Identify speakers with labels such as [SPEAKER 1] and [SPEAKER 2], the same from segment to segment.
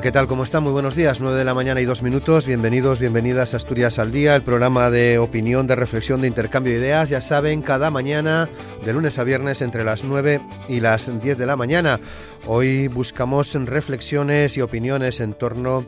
[SPEAKER 1] ¿Qué tal? ¿Cómo están? Muy buenos días. 9 de la mañana y dos minutos. Bienvenidos, bienvenidas a Asturias al Día, el programa de opinión, de reflexión, de intercambio de ideas. Ya saben, cada mañana, de lunes a viernes, entre las 9 y las 10 de la mañana. Hoy buscamos reflexiones y opiniones en torno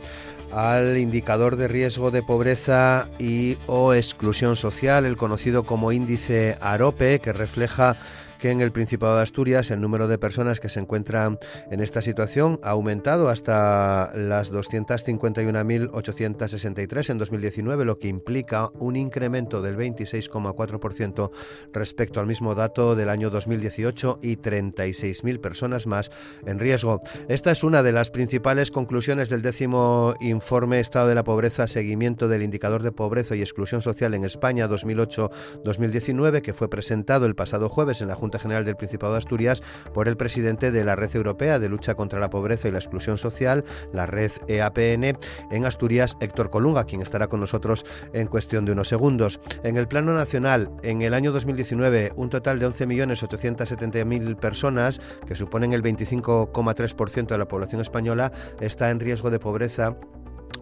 [SPEAKER 1] al indicador de riesgo de pobreza y o exclusión social, el conocido como índice AROPE, que refleja que en el Principado de Asturias el número de personas que se encuentran en esta situación ha aumentado hasta las 251.863 en 2019, lo que implica un incremento del 26,4% respecto al mismo dato del año 2018 y 36.000 personas más en riesgo. Esta es una de las principales conclusiones del décimo informe Estado de la Pobreza, seguimiento del indicador de pobreza y exclusión social en España 2008-2019, que fue presentado el pasado jueves en la Junta General del Principado de Asturias por el presidente de la Red Europea de Lucha contra la Pobreza y la Exclusión Social, la red EAPN, en Asturias, Héctor Colunga, quien estará con nosotros en cuestión de unos segundos. En el plano nacional, en el año 2019, un total de 11.870.000 personas, que suponen el 25,3% de la población española, está en riesgo de pobreza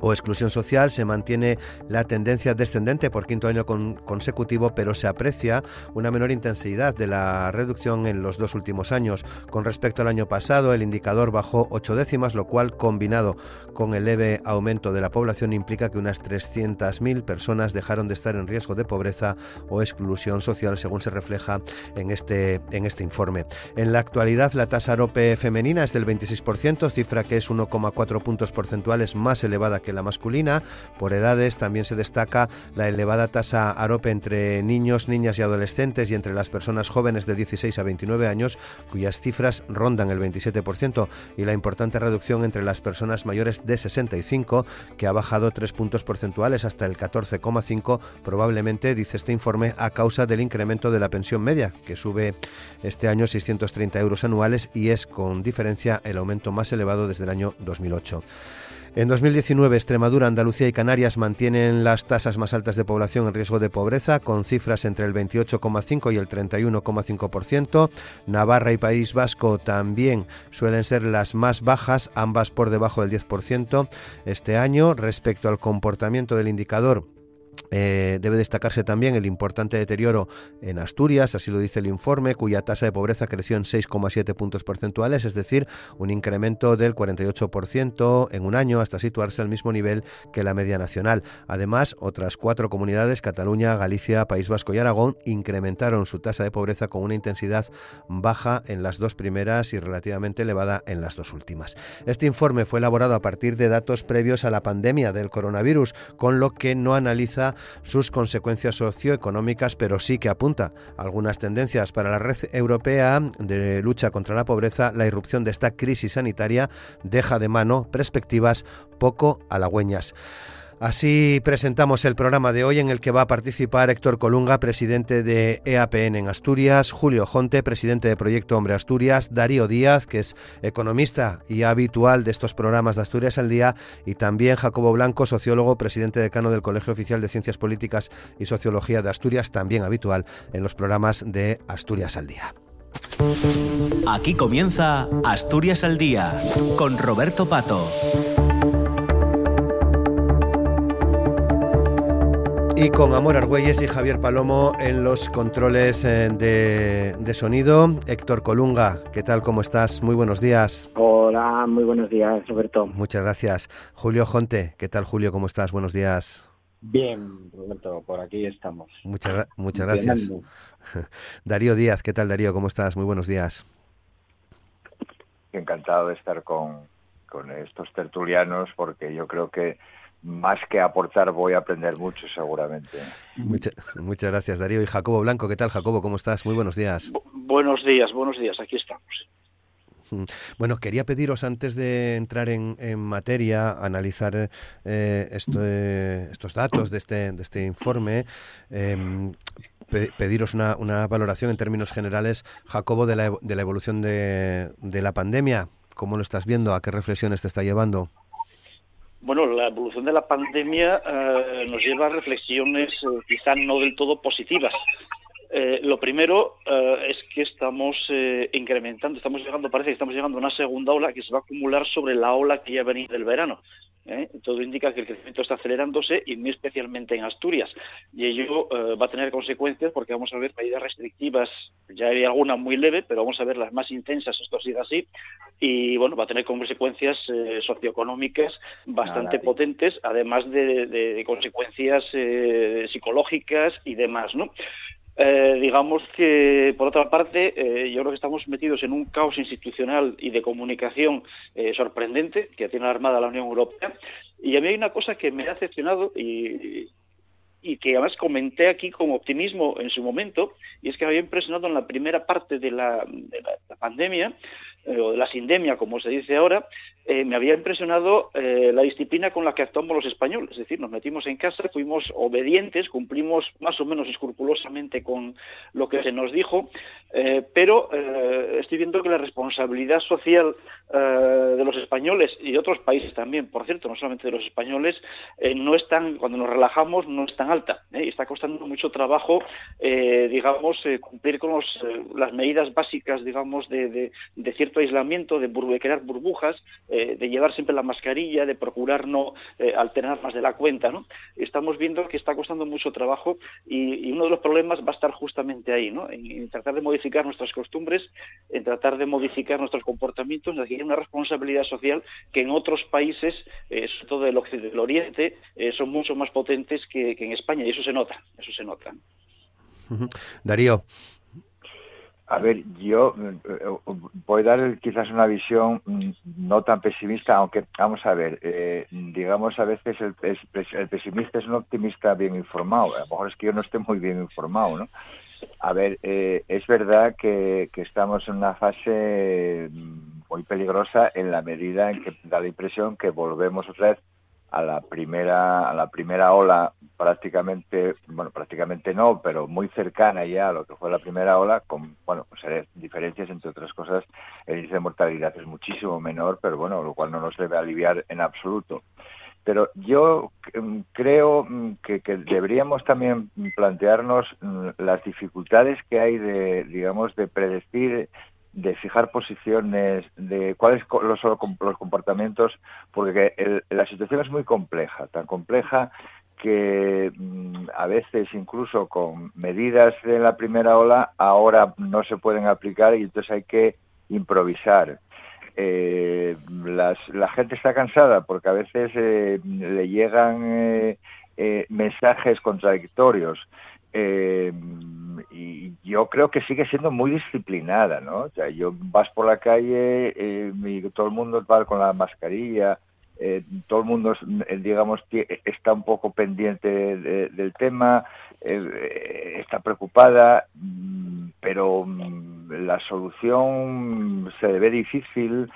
[SPEAKER 1] o exclusión social, se mantiene la tendencia descendente por quinto año consecutivo, pero se aprecia una menor intensidad de la reducción en los dos últimos años. Con respecto al año pasado, el indicador bajó ocho décimas, lo cual, combinado con el leve aumento de la población, implica que unas 300.000 personas dejaron de estar en riesgo de pobreza o exclusión social, según se refleja en este, en este informe. En la actualidad, la tasa AROPE femenina es del 26%, cifra que es 1,4 puntos porcentuales más elevada que la masculina. Por edades también se destaca la elevada tasa AROPE entre niños, niñas y adolescentes y entre las personas jóvenes de 16 a 29 años, cuyas cifras rondan el 27%, y la importante reducción entre las personas mayores de 65, que ha bajado 3 puntos porcentuales hasta el 14,5, probablemente, dice este informe, a causa del incremento de la pensión media, que sube este año 630 euros anuales y es con diferencia el aumento más elevado desde el año 2008. En 2019, Extremadura, Andalucía y Canarias mantienen las tasas más altas de población en riesgo de pobreza, con cifras entre el 28,5 y el 31,5%. Navarra y País Vasco también suelen ser las más bajas, ambas por debajo del 10% este año. Respecto al comportamiento del indicador, eh, debe destacarse también el importante deterioro en Asturias, así lo dice el informe, cuya tasa de pobreza creció en 6,7 puntos porcentuales, es decir, un incremento del 48% en un año hasta situarse al mismo nivel que la media nacional. Además, otras cuatro comunidades, Cataluña, Galicia, País Vasco y Aragón, incrementaron su tasa de pobreza con una intensidad baja en las dos primeras y relativamente elevada en las dos últimas. Este informe fue elaborado a partir de datos previos a la pandemia del coronavirus, con lo que no analiza sus consecuencias socioeconómicas, pero sí que apunta algunas tendencias para la red europea de lucha contra la pobreza. La irrupción de esta crisis sanitaria deja de mano perspectivas poco halagüeñas. Así presentamos el programa de hoy en el que va a participar Héctor Colunga, presidente de EAPN en Asturias, Julio Jonte, presidente de Proyecto Hombre Asturias, Darío Díaz, que es economista y habitual de estos programas de Asturias al Día, y también Jacobo Blanco, sociólogo, presidente decano del Colegio Oficial de Ciencias Políticas y Sociología de Asturias, también habitual en los programas de Asturias al Día.
[SPEAKER 2] Aquí comienza Asturias al Día con Roberto Pato.
[SPEAKER 1] Y con Amor Argüelles y Javier Palomo en los controles eh, de, sonido. Héctor Colunga, ¿qué tal? ¿Cómo estás? Muy buenos días.
[SPEAKER 3] Hola, muy buenos días, Roberto.
[SPEAKER 1] Muchas gracias. Julio Jonte, ¿qué tal, Julio? ¿Cómo estás? Buenos días.
[SPEAKER 4] Bien, Roberto, por aquí estamos.
[SPEAKER 1] Muchas, muchas gracias. Darío Díaz, ¿qué tal, Darío? ¿Cómo estás? Muy buenos días.
[SPEAKER 5] Encantado de estar con, con estos tertulianos porque yo creo que más que aportar voy a aprender mucho seguramente.
[SPEAKER 1] muchas gracias Darío. Y Jacobo Blanco, ¿qué tal Jacobo? ¿Cómo estás? Muy buenos días.
[SPEAKER 6] buenos días, buenos días, aquí estamos.
[SPEAKER 1] Mm. Bueno, quería pediros antes de entrar en, materia, analizar eh, eh, estos datos de este, de este informe, em, pediros una, una, valoración en términos generales, Jacobo, de la, de la evolución de, de la pandemia. ¿Cómo lo estás viendo? ¿A qué reflexiones te está llevando?
[SPEAKER 6] Bueno, la evolución de la pandemia eh, nos lleva a reflexiones eh, quizá no del todo positivas. Eh, lo primero es que estamos incrementando, estamos llegando, parece que estamos llegando a una segunda ola que se va a acumular sobre la ola que ya venía del verano. ¿Eh? Todo indica que el crecimiento está acelerándose y muy especialmente en Asturias. Y ello eh, va a tener consecuencias porque vamos a ver medidas restrictivas, ya hay alguna muy leve, pero vamos a ver las más intensas, esto sigue así. Y bueno, va a tener consecuencias eh, socioeconómicas bastante potentes, además de, consecuencias psicológicas y demás, ¿no? Eh, digamos que, por otra parte, eh, yo creo que estamos metidos en un caos institucional y de comunicación eh, sorprendente que tiene armada la Unión Europea. Y a mí hay una cosa que me ha decepcionado y, y que además comenté aquí con optimismo en su momento, y es que me había impresionado en la primera parte la, de la pandemia eh, o de la sindemia, como se dice ahora, eh, me había impresionado eh, la disciplina con la que actuamos los españoles. Es decir, nos metimos en casa, fuimos obedientes, cumplimos más o menos escrupulosamente con lo que se nos dijo, pero estoy viendo que la responsabilidad social de los españoles y de otros países también, por cierto, no solamente de los españoles, no es tan, cuando nos relajamos, no es tan alta. y está costando mucho trabajo, digamos, cumplir con las medidas básicas, digamos, de, de cierto aislamiento, de, crear burbujas, eh, de llevar siempre la mascarilla, de procurar no eh, alternar más de la cuenta. ¿no? Estamos viendo que está costando mucho trabajo y, uno de los problemas va a estar justamente ahí, ¿no? en, tratar de modificar nuestras costumbres, en tratar de modificar nuestros comportamientos, es decir, una responsabilidad social que en otros países, eh, sobre todo del, occidente, oriente, son mucho más potentes que, que en España y eso se nota, eso se nota.
[SPEAKER 1] Darío,
[SPEAKER 5] a ver, yo eh, voy a dar quizás una visión mm, no tan pesimista, aunque vamos a ver, eh, digamos a veces el, pesimista es un optimista bien informado, a lo mejor es que yo no esté muy bien informado, ¿no? A ver, eh, es verdad que, que estamos en una fase mm, muy peligrosa en la medida en que da la impresión que volvemos otra vez a la primera a la primera ola prácticamente bueno prácticamente no pero muy cercana ya a lo que fue la primera ola con bueno pues diferencias entre otras cosas el índice de mortalidad es muchísimo menor pero bueno lo cual no nos debe aliviar en absoluto. Pero yo mm, creo mm, que, que, deberíamos también plantearnos mm, las dificultades que hay de digamos de predecir de fijar posiciones, de cuáles los, los comportamientos, porque la situación es muy compleja, tan compleja que mm, a veces incluso con medidas de la primera ola ahora no se pueden aplicar y entonces hay que improvisar. Eh, la gente está cansada porque a veces eh, le llegan eh, mensajes contradictorios y yo creo que sigue siendo muy disciplinada, ¿no? O sea, yo vas por la calle eh, todo el mundo va con la mascarilla, eh, todo el mundo, eh, digamos, está un poco pendiente del tema, está preocupada, mm, pero mm, la solución se ve difícil.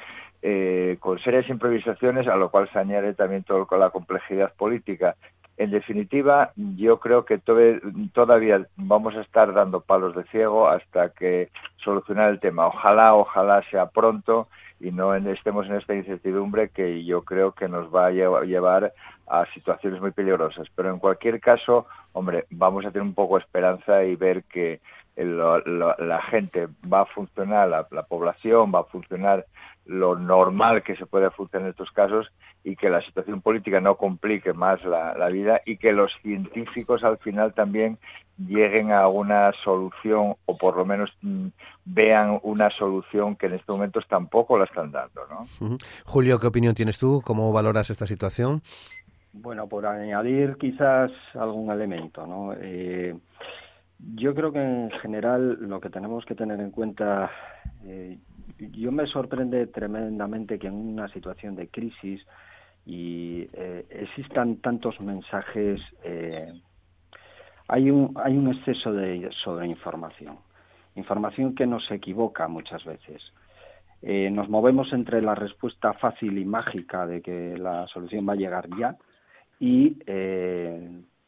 [SPEAKER 5] con serias improvisaciones, a lo cual se añade también con la complejidad política en definitiva, yo creo que todavía vamos a estar dando palos de ciego hasta que solucionar el tema. Ojalá, ojalá sea pronto y no estemos en esta incertidumbre que yo creo que nos va a llevar a situaciones muy peligrosas. Pero en cualquier caso, hombre, vamos a tener un poco de esperanza y ver que la gente va a funcionar, la, población va a funcionar lo normal que se puede funcionar en estos casos y que la situación política no complique más la, vida y que los científicos al final también lleguen a una solución o por lo menos mm, vean una solución que en estos momentos tampoco la están dando. ¿no?
[SPEAKER 1] Julio, ¿qué opinión tienes tú? ¿Cómo valoras esta situación?
[SPEAKER 4] Bueno, por añadir quizás algún elemento, ¿no? Eh, yo creo que en general lo que tenemos que tener en cuenta, eh, yo me sorprende tremendamente que en una situación de crisis y eh, existan tantos mensajes, eh, hay, un, hay un exceso de sobreinformación, información que nos equivoca muchas veces. nos movemos entre la respuesta fácil y mágica de que la solución va a llegar ya y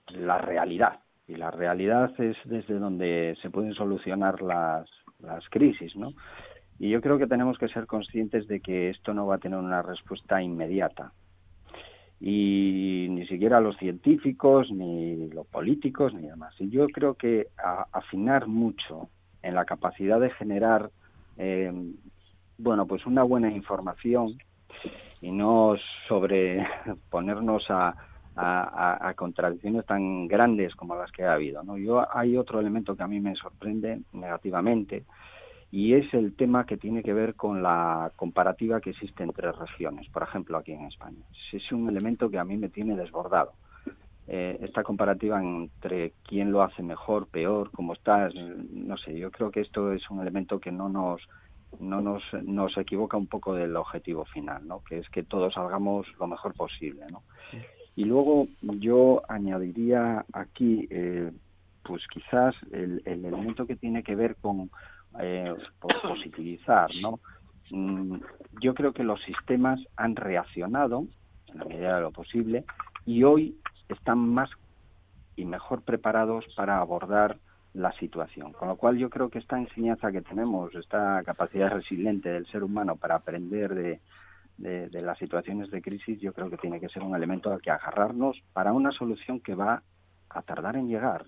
[SPEAKER 4] la realidad y la realidad es desde donde se pueden solucionar las, las crisis, ¿no? Y yo creo que tenemos que ser conscientes de que esto no va a tener una respuesta inmediata. Y ni siquiera los científicos, ni los políticos, ni demás. Y yo creo que afinar mucho en la capacidad de generar, eh, bueno, pues una buena información y no sobre ponernos a, a, contradicciones tan grandes como las que ha habido. ¿no? Yo hay otro elemento que a mí me sorprende negativamente y es el tema que tiene que ver con la comparativa que existe entre regiones, por ejemplo aquí en España. Es un elemento que a mí me tiene desbordado. Eh, esta comparativa entre quién lo hace mejor, peor, cómo está, no sé, yo creo que esto es un elemento que no nos no nos, nos equivoca un poco del objetivo final, ¿no? que es que todos salgamos lo mejor posible. ¿no? Y luego yo añadiría aquí, eh, pues quizás el, elemento que tiene que ver con eh, positivizar, ¿no? Mm, yo creo que los sistemas han reaccionado en la medida de lo posible y hoy están más y mejor preparados para abordar la situación. Con lo cual yo creo que esta enseñanza que tenemos, esta capacidad resiliente del ser humano para aprender de, de, las situaciones de crisis, yo creo que tiene que ser un elemento al que agarrarnos para una solución que va a tardar en llegar.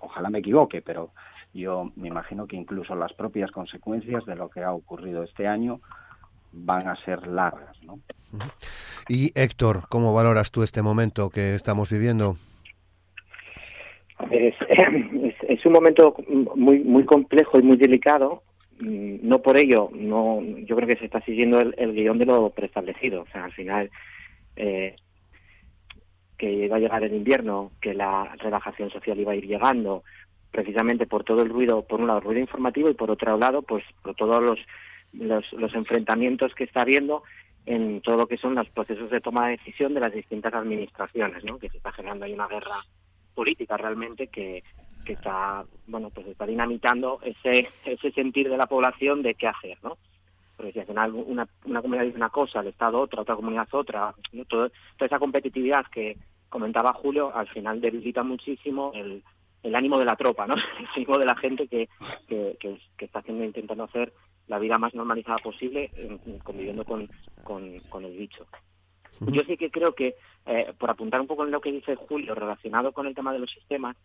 [SPEAKER 4] Ojalá me equivoque, pero yo me imagino que incluso las propias consecuencias de lo que ha ocurrido este año van a ser largas. ¿no?
[SPEAKER 1] Y Héctor, ¿cómo valoras tú este momento que estamos viviendo?
[SPEAKER 3] Es, es, un momento muy muy complejo y muy delicado Mm, no por ello, no, yo creo que se está siguiendo el, guion de lo preestablecido. O sea, al final, eh, que iba a llegar el invierno, que la relajación social iba a ir llegando, precisamente por todo el ruido, por un lado, el ruido informativo y por otro lado, pues por todos los, los, enfrentamientos que está habiendo en todo lo que son los procesos de toma de decisión de las distintas administraciones, ¿no? Que se está generando ahí una guerra política realmente que, que está, bueno, pues está dinamitando ese, ese sentir de la población de qué hacer, ¿no? Porque si al final una, una comunidad dice una cosa, el Estado otra, otra comunidad otra, toda esa competitividad que comentaba Julio, al final debilita muchísimo el, el ánimo de la tropa, ¿no? El ánimo de la gente que, que, que, está haciendo, intentando hacer la vida más normalizada posible, conviviendo con, con, con el bicho. Yo sí que creo que, eh, por apuntar un poco en lo que dice Julio relacionado con el tema de los sistemas,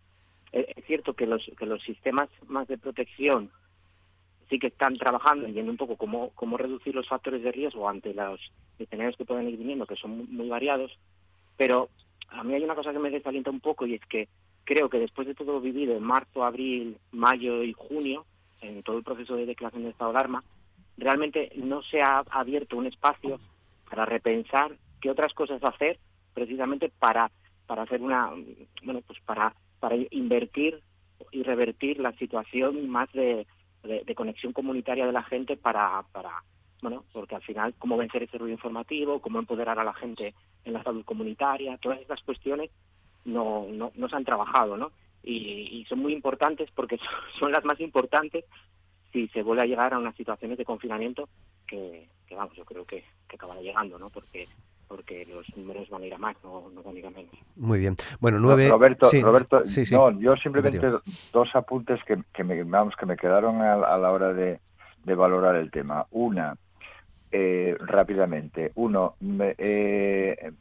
[SPEAKER 3] es cierto que los, que los sistemas más de protección sí que están trabajando y viendo un poco cómo, cómo reducir los factores de riesgo ante los escenarios que pueden ir viniendo, que son muy, variados, pero a mí hay una cosa que me desalienta un poco y es que creo que después de todo lo vivido en marzo, abril, mayo y junio, en todo el proceso de declaración de estado de alarma, realmente no se ha abierto un espacio para repensar qué otras cosas hacer precisamente para para hacer una bueno pues para para invertir y revertir la situación más de, conexión comunitaria de la gente para, para, bueno, porque al final cómo vencer ese ruido informativo, cómo empoderar a la gente en la salud comunitaria, todas estas cuestiones no, no, no se han trabajado, ¿no? Y, son muy importantes porque son, las más importantes si se vuelve a llegar a unas situaciones de confinamiento que, que vamos, yo creo que, que acabará llegando, ¿no? Porque porque los números van a ir a más, no, van a ir a menos.
[SPEAKER 1] Muy bien. Bueno, nueve...
[SPEAKER 5] Roberto, Roberto no, yo simplemente dos apuntes que, que, me, vamos, que me quedaron a, la hora de, valorar el tema. Una, eh, rápidamente. Uno, eh, e,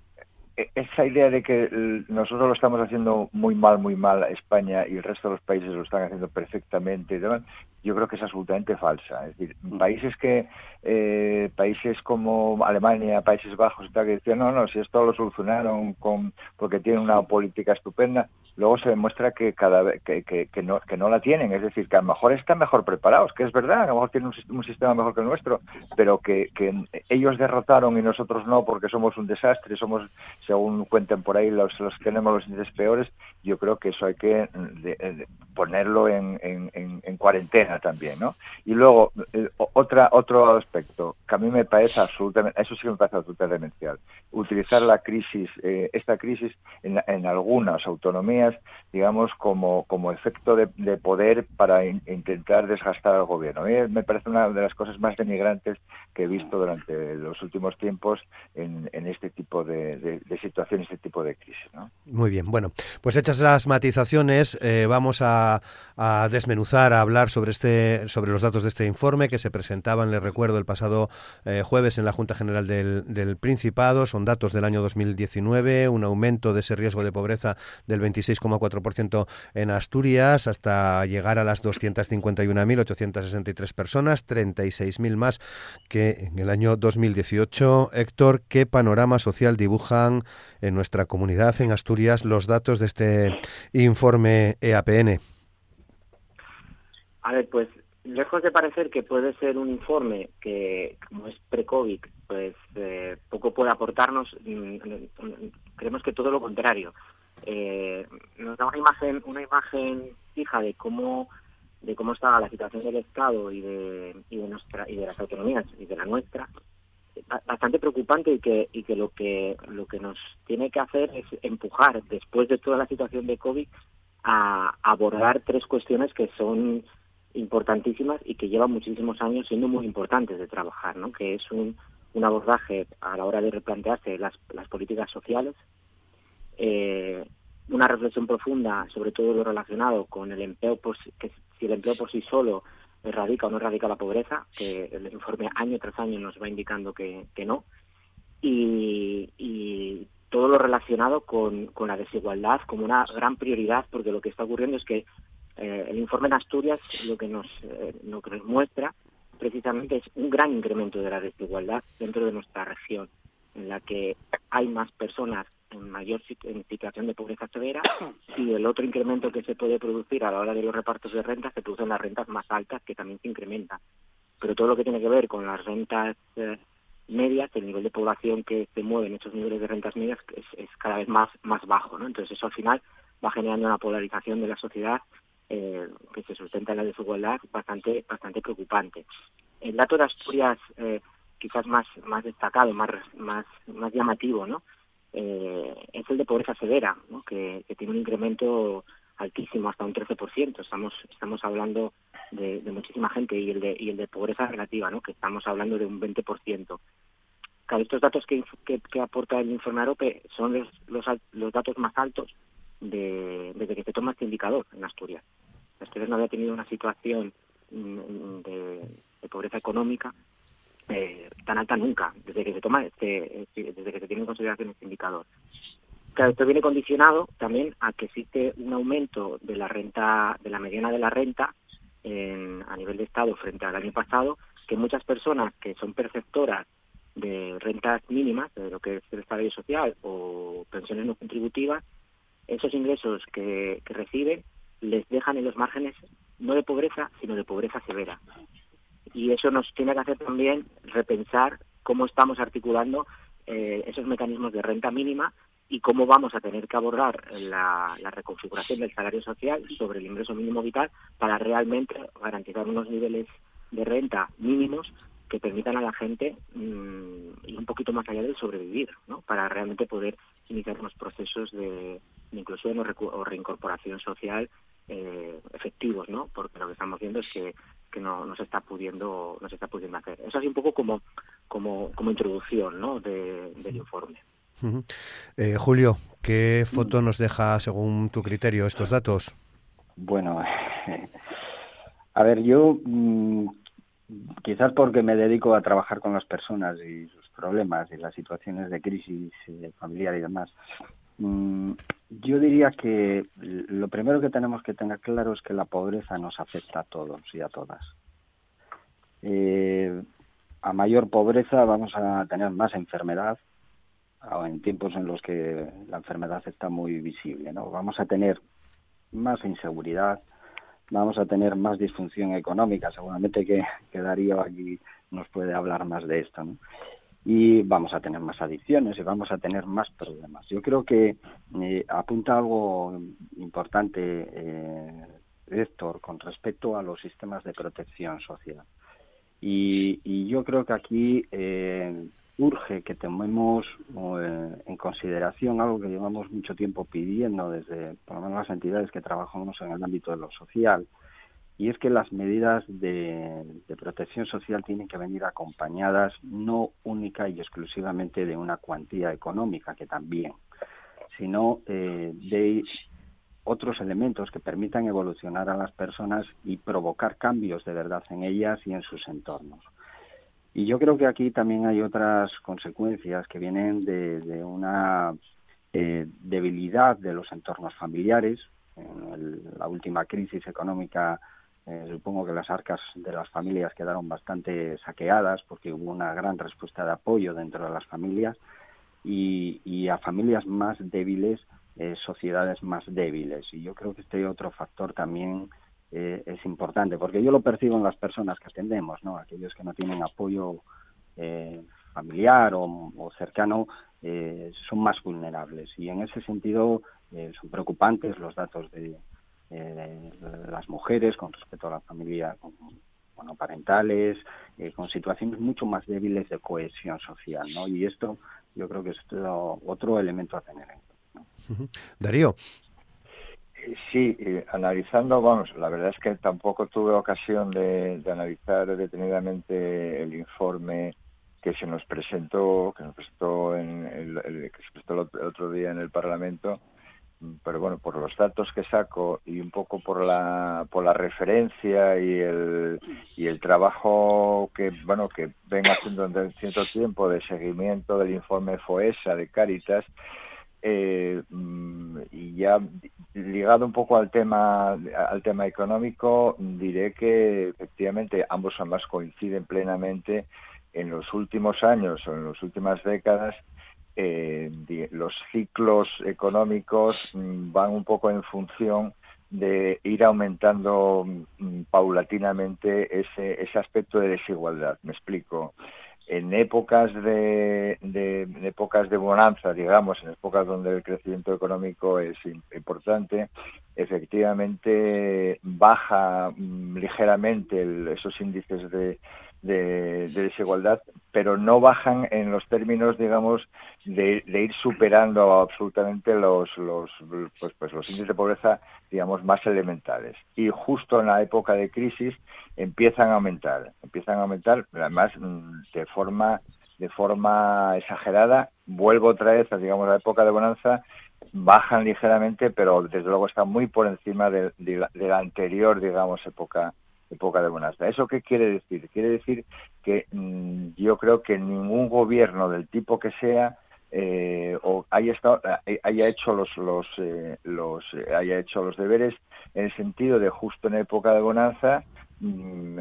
[SPEAKER 5] esa idea de que nosotros lo estamos haciendo muy mal, muy mal España y el resto de los países lo están haciendo perfectamente y demás, yo creo que es absolutamente falsa. Es decir, mm. países que eh, países como Alemania, Países Bajos y tal, que decían, no, no, si esto lo solucionaron con porque tienen una política estupenda, luego se demuestra que cada vez que, que, no, que no la tienen, es decir, que a lo mejor están mejor preparados, que es verdad, a lo mejor tienen un, sistema mejor que el nuestro, pero que, que ellos derrotaron y nosotros no porque somos un desastre, somos, según cuentan por ahí, los, los que tenemos los índices peores, yo creo que eso hay que ponerlo en, en, en, cuarentena también, ¿no? Y luego, eh, otra, otro aspecto que a mí me parece absolutamente, eso sí me parece absolutamente demencial, utilizar la crisis, eh, esta crisis en, en algunas autonomías digamos, como, como efecto de, poder para intentar desgastar al gobierno. A mí me parece una de las cosas más denigrantes que he visto durante los últimos tiempos en, este tipo de, de, situaciones, este tipo de crisis.
[SPEAKER 1] Muy bien, bueno, pues hechas las matizaciones, eh, vamos a, desmenuzar, a hablar sobre, este, sobre los datos de este informe que se presentaban, les recuerdo, el pasado eh, jueves en la Junta General del, del Principado. Son datos del año 2019, un aumento de ese riesgo de pobreza del 26 6,4% en Asturias, hasta llegar a las 251.863 personas, 36.000 más que en el año 2018. Héctor, ¿qué panorama social dibujan en nuestra comunidad en Asturias los datos de este informe EAPN?
[SPEAKER 3] A ver, pues lejos de parecer que puede ser un informe que, como es pre-COVID, pues eh, poco puede aportarnos, mm, mm, creemos que todo lo contrario eh, nos da una imagen una imagen fija de cómo de cómo está la situación del Estado y de, y de nuestra y de las autonomías y de la nuestra bastante preocupante y que y que lo que lo que nos tiene que hacer es empujar después de toda la situación de covid a abordar tres cuestiones que son importantísimas y que llevan muchísimos años siendo muy importantes de trabajar, ¿no? Que es un, un abordaje a la hora de replantearse las, las políticas sociales, eh, una reflexión profunda sobre todo lo relacionado con el empleo, por, que si el empleo por sí solo erradica o no erradica la pobreza, que el informe año tras año nos va indicando que, no, y, todo lo relacionado con, con, la desigualdad como una gran prioridad, porque lo que está ocurriendo es que eh, el informe en Asturias eh, lo que nos muestra precisamente es un gran incremento de la desigualdad dentro de nuestra región, en la que hay más personas en mayor en situación de pobreza severa y el otro incremento que se puede producir a la hora de los repartos de rentas se produce en las rentas más altas que también se incrementan. Pero todo lo que tiene que ver con las rentas eh, medias, el nivel de población que se mueve en esos niveles de rentas medias es, cada vez más, más bajo. ¿no? Entonces eso al final va generando una polarización de la sociedad eh, que se sustenta en la desigualdad bastante, bastante preocupante. El dato de Asturias eh, quizás más, más destacado, más, más, más llamativo, ¿no? Eh, es el de pobreza severa, ¿no? que, tiene un incremento altísimo, hasta un 13%. Estamos, estamos hablando de, muchísima gente y el de, y el de pobreza relativa, ¿no? que estamos hablando de un 20%. Claro, estos datos que, que, aporta el informe AROPE son los, los, los datos más altos de, desde que se toma este indicador en Asturias. Asturias no había tenido una situación mm, de pobreza económica eh, tan alta nunca, desde que se toma este, este, desde que se tiene en consideración este indicador. Claro, esto viene condicionado también a que existe un aumento de la renta, de la mediana de la renta en, a nivel de Estado frente al año pasado, que muchas personas que son perceptoras de rentas mínimas, de lo que es el salario social o pensiones no contributivas, esos ingresos que, que reciben les dejan en los márgenes no de pobreza, sino de pobreza severa y eso nos tiene que hacer también repensar cómo estamos articulando eh, esos mecanismos de renta mínima y cómo vamos a tener que abordar la, reconfiguración del salario social sobre el ingreso mínimo vital para realmente garantizar unos niveles de renta mínimos que permitan a la gente mm, ir un poquito más allá del sobrevivir, ¿no? para realmente poder iniciar unos procesos de, inclusión o, reincorporación social eh, efectivos, ¿no? porque lo que estamos viendo es que que no, no se está pudiendo no se está pudiendo hacer eso es un poco como como como introducción ¿no? del informe
[SPEAKER 1] eh, Julio qué foto nos deja según tu criterio estos datos
[SPEAKER 4] bueno a ver yo mm, quizás porque me dedico a trabajar con las personas y sus problemas y las situaciones de crisis familiar y demás. Mm, yo diría que lo primero que tenemos que tener claro es que la pobreza nos afecta a todos y a todas. Eh, a mayor pobreza vamos a tener más enfermedad, en tiempos en los que la enfermedad está muy visible, ¿no? Vamos a tener más inseguridad, vamos a tener más disfunción económica, seguramente que, que Darío aquí nos puede hablar más de esto, ¿no? Y vamos a tener más adicciones y vamos a tener más problemas. Yo creo que eh, apunta algo importante, eh, Héctor, con respecto a los sistemas de protección social. Y, y yo creo que aquí eh, urge que tomemos eh, en consideración algo que llevamos mucho tiempo pidiendo desde, por lo menos las entidades que trabajamos en el ámbito de lo social, y es que las medidas de, protección social tienen que venir acompañadas no única y exclusivamente de una cuantía económica, que también, sino eh, de otros elementos que permitan evolucionar a las personas y provocar cambios de verdad en ellas y en sus entornos. Y yo creo que aquí también hay otras consecuencias que vienen de, una eh, debilidad de los entornos familiares. En la última crisis económica eh, supongo que las arcas de las familias quedaron bastante saqueadas porque hubo una gran respuesta de apoyo dentro de las familias y, a familias más débiles, eh, sociedades más débiles. Y yo creo que este otro factor también eh, es importante porque yo lo percibo en las personas que atendemos, ¿no? aquellos que no tienen apoyo familiar o, o cercano son más vulnerables y en ese sentido son preocupantes los datos de, eh, las mujeres con respecto a la familia monoparentales, eh, con situaciones mucho más débiles de cohesión social, ¿no? Y esto yo creo que es otro elemento a tener en cuenta.
[SPEAKER 1] Darío.
[SPEAKER 5] Sí, analizando, vamos, la verdad es que tampoco tuve ocasión de, analizar detenidamente el informe que se nos presentó, que nos presentó en el, que se presentó el otro día en el Parlamento, pero bueno, por los datos que saco y un poco por la por la referencia y el y el trabajo que bueno que vengo haciendo en cierto tiempo de seguimiento del informe FOESA de Caritas eh, mm, y ya ligado un poco al tema al tema económico diré que efectivamente ambos además coinciden plenamente en los últimos años o en las últimas décadas eh, los ciclos económicos mm, van un poco en función de ir aumentando mm, paulatinamente ese, ese aspecto de desigualdad. Me explico. En épocas de, de, épocas de bonanza, digamos, en épocas donde el crecimiento económico es importante, efectivamente baja mm, ligeramente esos índices de, de, desigualdad, pero no bajan en los términos, digamos, de, ir superando absolutamente los, los, pues, pues los índices de pobreza, digamos, más elementales. Y justo en la época de crisis empiezan a aumentar, empiezan a aumentar, además mm, de forma de forma exagerada. Vuelvo otra vez a, digamos, la época de bonanza, bajan ligeramente, pero desde luego están muy por encima de, de la anterior, digamos, época época de bonanza. ¿Eso qué quiere decir? Quiere decir que mm, yo creo que ningún gobierno del tipo que sea eh, o haya estado, eh, haya hecho los los eh, los haya hecho los deberes en el sentido de justo en época de bonanza mm,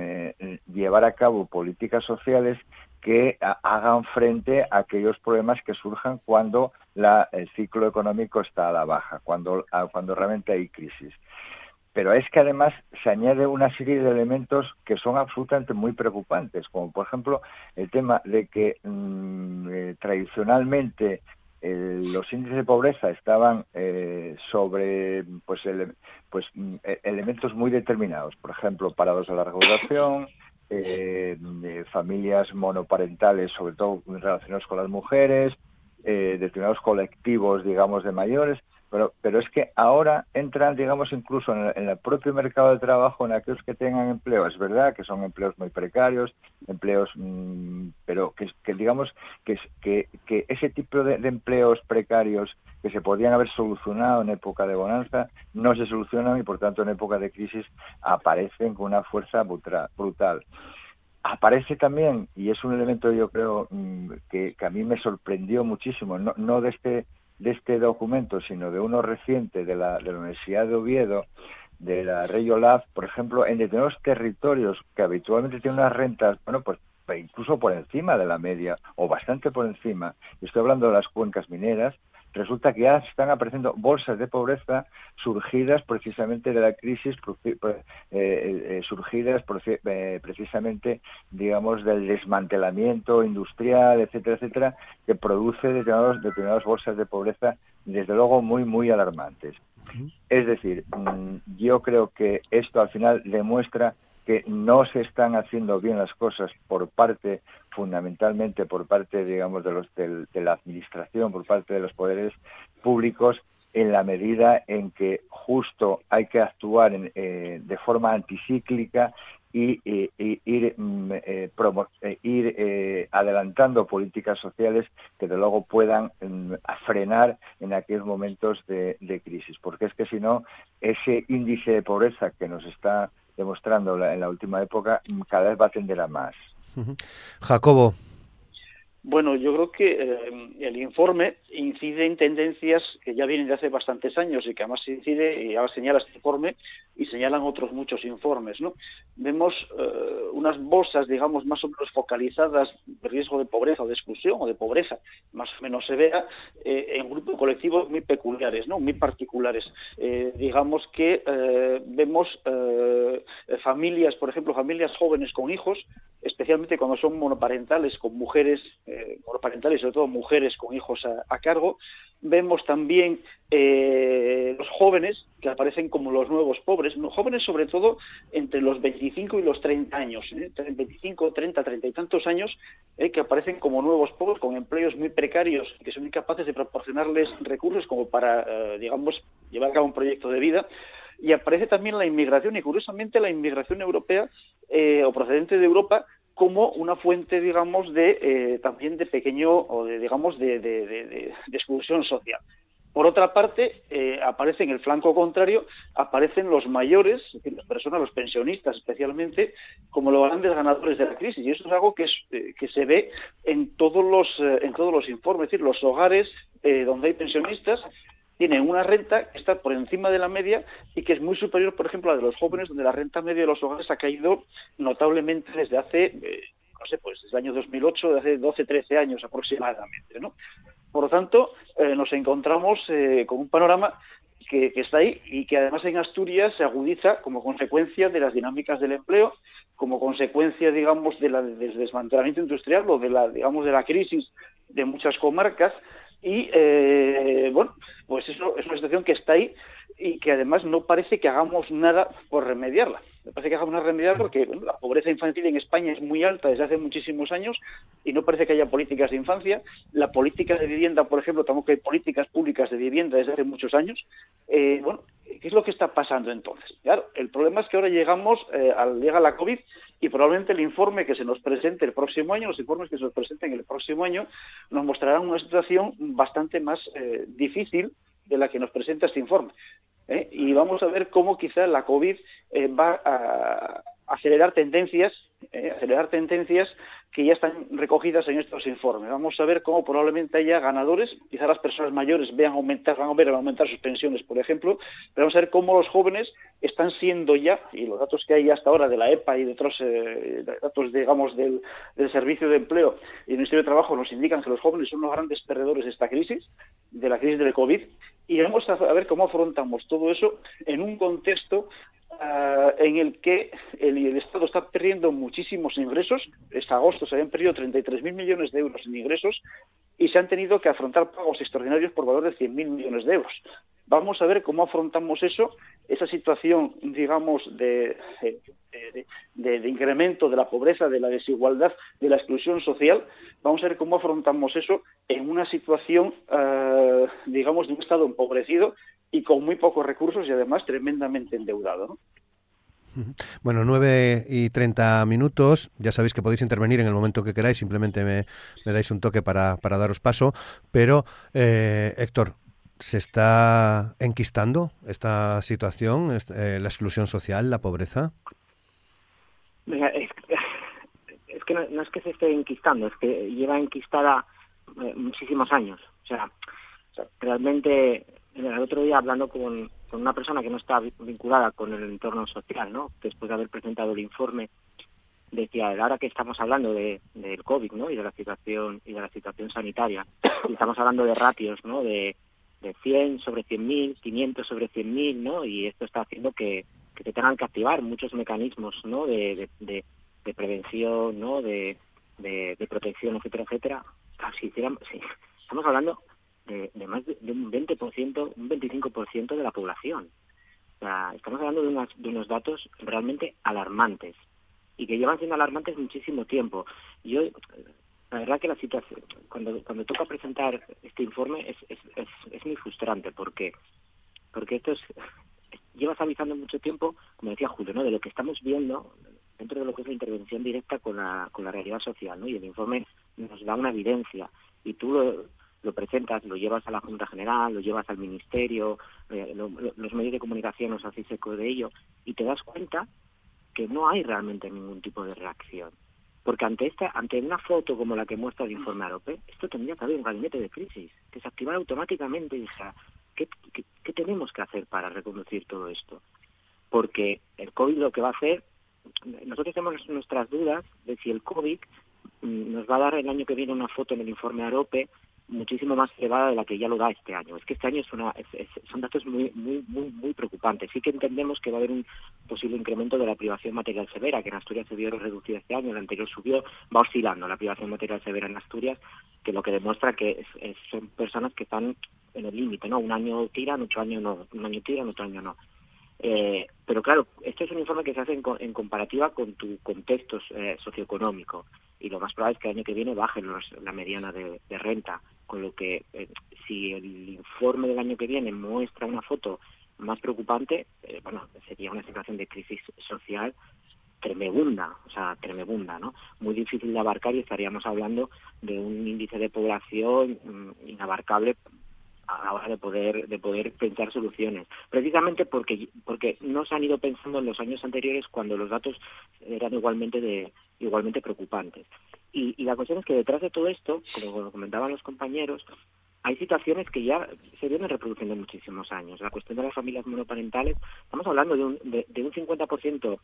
[SPEAKER 5] llevar a cabo políticas sociales que hagan frente a aquellos problemas que surjan cuando la, el ciclo económico está a la baja, cuando, cuando realmente hay crisis pero es que además se añade una serie de elementos que son absolutamente muy preocupantes, como por ejemplo el tema de que mm, eh, tradicionalmente eh, los índices de pobreza estaban eh, sobre pues, pues mm, e, elementos muy determinados, por ejemplo, parados de larga duración, familias monoparentales, sobre todo relacionados con las mujeres, determinados colectivos, digamos, de mayores, pero, pero es que ahora entran, digamos, incluso en el, propio mercado de trabajo en aquellos que tengan empleo. Es verdad que son empleos muy precarios, empleos, mm, pero que, que, digamos que, que, que ese tipo de, empleos precarios que se podían haber solucionado en época de bonanza no se solucionan y, por tanto, en época de crisis aparecen con una fuerza brutal. aparece también, y es un elemento yo creo mm, que, a mí me sorprendió muchísimo, no, no de este de este documento, sino de uno reciente de la, de la Universidad de Oviedo, de la Reyolab, por ejemplo, en determinados territorios que habitualmente tienen unas rentas, bueno, pues incluso por encima de la media o bastante por encima, estoy hablando de las cuencas mineras, resulta que ya están apareciendo bolsas de pobreza surgidas precisamente de la crisis, eh, eh, surgidas eh, precisamente, digamos, del desmantelamiento industrial, etcétera, etcétera, que produce determinados, determinadas bolsas de pobreza, desde luego muy, muy alarmantes. Es decir, mm, yo creo que esto al final demuestra que no se están haciendo bien las cosas por parte, fundamentalmente por parte, digamos, de, los, de, la administración, por parte de los poderes públicos, en la medida en que justo hay que actuar eh, de forma anticíclica y, ir, mm, eh, eh, ir adelantando políticas sociales que de luego puedan mm, frenar en aquellos momentos de, de crisis, porque es que si no, ese índice de pobreza que nos está demostrando en la última época, cada vez va a tender a más.
[SPEAKER 1] Jacobo,
[SPEAKER 6] bueno, yo creo que eh, el informe incide en tendencias que ya vienen de hace bastantes años y que además incide, y ahora señala este informe, y señalan otros muchos informes. ¿no? Vemos eh, unas bolsas, digamos, más o menos focalizadas de riesgo de pobreza o de exclusión o de pobreza, más o menos severa, eh, en grupos colectivos muy peculiares, ¿no? muy particulares. digamos que vemos familias, por ejemplo, familias jóvenes con hijos, especialmente cuando son monoparentales, con mujeres eh, monoparentales, sobre todo mujeres con hijos a, cargo. Vemos también eh, los jóvenes que aparecen como los nuevos pobres, jóvenes sobre todo entre los 25 y los 30 años, ¿eh? 25, 30, 30 y tantos años, eh, que aparecen como nuevos pobres con empleos muy precarios que son incapaces de proporcionarles recursos como para, eh, digamos, llevar a cabo un proyecto de vida y aparece también la inmigración y curiosamente la inmigración europea o procedente de Europa como una fuente, digamos, de eh, también de pequeño o de, digamos, de, exclusión social. Por otra parte, eh, aparece en el flanco contrario, aparecen los mayores, las personas, los pensionistas especialmente, como los grandes ganadores de la crisis. Y eso es algo que, eh, que se ve en todos los, en todos los informes. Es decir, los hogares donde hay pensionistas tienen una renta que está por encima de la media y que es muy superior, por ejemplo, a la de los jóvenes, donde la renta media de los hogares ha caído notablemente desde hace, eh, no sé, pues desde el año 2008, desde hace 12, 13 años aproximadamente. Por lo tanto, eh, nos encontramos eh, con un panorama que, está ahí y que además en Asturias se agudiza como consecuencia de las dinámicas del empleo, como consecuencia, digamos, de del desmantelamiento industrial o de la, digamos, de la crisis de muchas comarcas y eh, bueno, pues eso es una situación que está ahí y que además no parece que hagamos nada por remediarla. Me parece que hagamos nada por remediarla porque la pobreza infantil en España es muy alta desde hace muchísimos años y no parece que haya políticas de infancia. La política de vivienda, por ejemplo, tampoco hay políticas públicas de vivienda desde hace muchos años. Eh, bueno, ¿qué es lo que está pasando entonces? Claro, el problema es que ahora llegamos, eh, llega la COVID y probablemente el informe que se nos presente el próximo año, los informes que se nos presenten el próximo año, nos mostrarán una situación bastante más eh, difícil de la que nos presenta este informe. ¿eh? Y vamos a ver cómo quizá la COVID eh, va a acelerar tendencias, acelerar tendencias que ya están recogidas en estos informes. Vamos a ver cómo probablemente haya ganadores, quizá las personas mayores vean aumentar, van a ver aumentar sus pensiones, por ejemplo, pero vamos a ver cómo los jóvenes están siendo ya, y los datos que hay hasta ahora de la EPA y de otros eh, datos, digamos, del, Servicio de Empleo y del Ministerio de Trabajo nos indican que los jóvenes son los grandes perdedores de esta crisis, de la crisis del COVID, y vamos a ver cómo afrontamos todo eso en un contexto Ah, en el que el, Estado está perdiendo muchísimos ingresos. Este agosto se habían perdido 33.000 millones de euros en ingresos y se han tenido que afrontar pagos extraordinarios por valor de 100.000 millones de euros. Vamos a ver cómo afrontamos eso, esa situación, digamos, de, incremento de la pobreza, de la desigualdad, de la exclusión social. Vamos a ver cómo afrontamos eso en una situación, ah, digamos, de un Estado empobrecido y con muy pocos recursos y además tremendamente endeudado.
[SPEAKER 1] Bueno, 9 y 30 minutos. Ya sabéis que podéis intervenir en el momento que queráis, simplemente me, dais un toque para, para daros paso. Pero, eh, Héctor, ¿se está enquistando esta situación, eh, la exclusión social, la pobreza?
[SPEAKER 3] que no, es que se esté enquistando, es que lleva enquistada eh, muchísimos años. O sea, realmente el otro día hablando con, con una persona que no está vinculada con el entorno social, ¿no? Después de haber presentado el informe, decía, ahora que estamos hablando de, del COVID, ¿no? Y de la situación y de la situación sanitaria, y estamos hablando de ratios, ¿no? De, de 100 sobre 100.000, 500 sobre 100.000, ¿no? Y esto está haciendo que, que te tengan que activar muchos mecanismos, ¿no? De, de, de, prevención, ¿no? De, de, protección, etcétera, etcétera. si hiciéramos, estamos hablando de, de más de, un 20%, un 25% de la población. O sea, estamos hablando de, unas, de unos datos realmente alarmantes y que llevan siendo alarmantes muchísimo tiempo. Yo, la verdad que la situación, cuando, cuando toca presentar este informe es, muy frustrante porque, porque esto es, llevas avisando mucho tiempo, como decía Julio, ¿no? de lo que estamos viendo dentro de lo que es la intervención directa con la, con la realidad social, ¿no? Y el informe nos da una evidencia y tú lo, lo presentas, lo llevas a la Junta General, lo llevas al Ministerio, eh, los medios de comunicación nos hacéis eco de ello, y te das cuenta que no hay realmente ningún tipo de reacción. Porque ante esta, ante una foto como la que muestra el informe AROPE, esto tendría que haber un gabinete de crisis, que se activara automáticamente y dijera, ¿qué, qué, tenemos que hacer para reconducir todo esto? Porque el COVID lo que va a hacer, nosotros tenemos nuestras dudas de si el COVID mm, nos va a dar el año que viene una foto en el informe AROPE muchísimo más elevada de la que ya lo da este año. Es que este año es una, son datos muy, muy, muy, muy preocupantes. Sí que entendemos que va a haber un posible incremento de la privación material severa, que en Asturias se vio reducida este año, el anterior subió, va oscilando la privación material severa en Asturias, que lo que demuestra que son personas que están en el límite, ¿no? Un año tiran, otro año no, un año tiran, otro año no. Eh, pero claro, este es un informe que se hace en, comparativa con tu contexto eh, socioeconómico y lo más probable es que el año que viene bajen la mediana de, renta, con lo que eh, si el informe del año que viene muestra una foto más preocupante, eh, bueno, sería una situación de crisis social tremenda, o sea, tremenda, ¿no? Muy difícil de abarcar y estaríamos hablando de un índice de población mm, inabarcable a la hora de poder de poder pensar soluciones. Precisamente porque porque no se han ido pensando en los años anteriores cuando los datos eran igualmente de igualmente preocupantes. Y, y la cuestión es que detrás de todo esto como comentaban los compañeros hay situaciones que ya se vienen reproduciendo en muchísimos años. La cuestión de las familias monoparentales estamos hablando de un de, de un 50%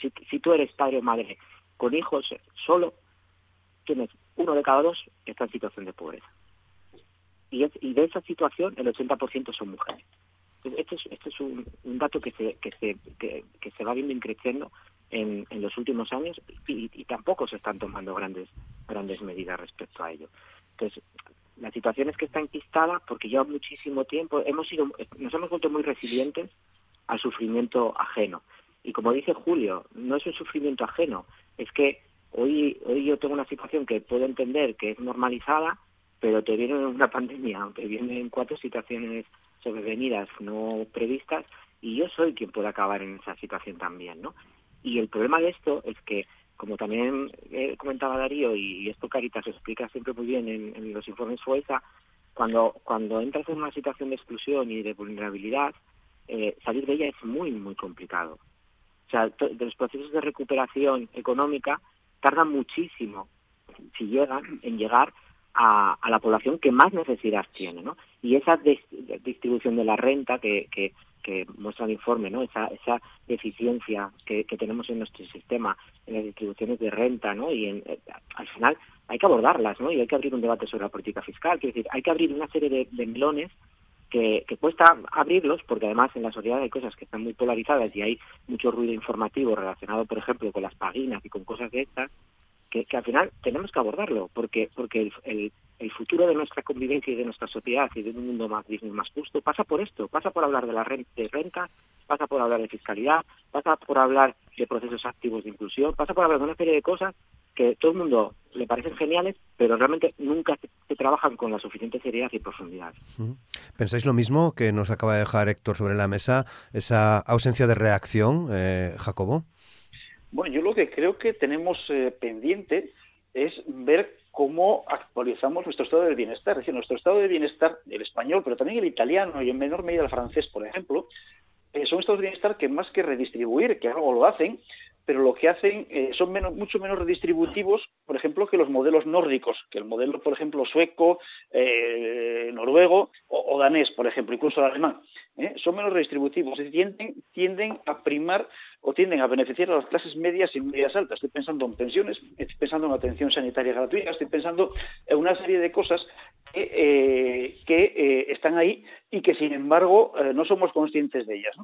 [SPEAKER 3] si, si tú eres padre o madre con hijos solo tienes uno de cada dos que está en situación de pobreza y, de esa situación el 80% son mujeres. Este es, un, dato que se, va viendo increciendo en, en los últimos años y, y, tampoco se están tomando grandes, grandes medidas respecto a ello. Entonces, la situación es que está enquistada porque lleva muchísimo tiempo, hemos sido, nos hemos vuelto muy resilientes al sufrimiento ajeno. Y como dice Julio, no es un sufrimiento ajeno, es que hoy, hoy yo tengo una situación que puedo entender que es normalizada, pero te viene una pandemia, te vienen cuatro situaciones sobrevenidas no previstas y yo soy quien puede acabar en esa situación también, ¿no? Y el problema de esto es que, como también eh, comentaba Darío, y, esto Caritas se explica siempre muy bien en, los informes FUESA, cuando, cuando entras en una situación de exclusión y de vulnerabilidad, eh, salir de ella es muy, muy complicado. O sea, de los procesos de recuperación económica tardan muchísimo, si llegan, en llegar a, la población que más necesidad tiene, ¿no? Y esa distribución de la renta que, que, muestra el informe, ¿no? Esa, esa deficiencia que, tenemos en nuestro sistema, en las distribuciones de renta, ¿no? Y en, eh, al final hay que abordarlas, ¿no? Y hay que abrir un debate sobre la política fiscal, quiero decir, hay que abrir una serie de, de que, que, cuesta abrirlos, porque además en la sociedad hay cosas que están muy polarizadas y hay mucho ruido informativo relacionado, por ejemplo, con las paginas y con cosas de estas, que, al final tenemos que abordarlo, porque, porque el, el, futuro de nuestra convivencia y de nuestra sociedad y de un mundo más digno y más justo pasa por esto, pasa por hablar de la renta, renta, pasa por hablar de fiscalidad, pasa por hablar de procesos activos de inclusión, pasa por hablar de una serie de cosas que todo el mundo le parecen geniales, pero realmente nunca se, trabajan con la suficiente seriedad y profundidad.
[SPEAKER 1] ¿Pensáis lo mismo que nos acaba de dejar Héctor sobre la mesa, esa ausencia de reacción, eh, Jacobo?
[SPEAKER 6] Bueno, yo lo que creo que tenemos eh, pendiente es ver cómo actualizamos nuestro estado de bienestar. Es decir, nuestro estado de bienestar, el español, pero también el italiano y en menor medida el francés, por ejemplo, eh, son estados de bienestar que más que redistribuir, que algo lo hacen, pero lo que hacen eh, son mucho menos redistributivos, por ejemplo, que los modelos nórdicos, que el modelo, por ejemplo, sueco, noruego o, danés, por ejemplo, incluso el alemán. ¿Eh? Son menos redistributivos tienden, tienden a primar o tienden a beneficiar a las clases medias y medias altas. Estoy pensando en pensiones, estoy pensando en atención sanitaria gratuita, estoy pensando en una serie de cosas que, que están ahí y que, sin embargo, no somos conscientes de ellas.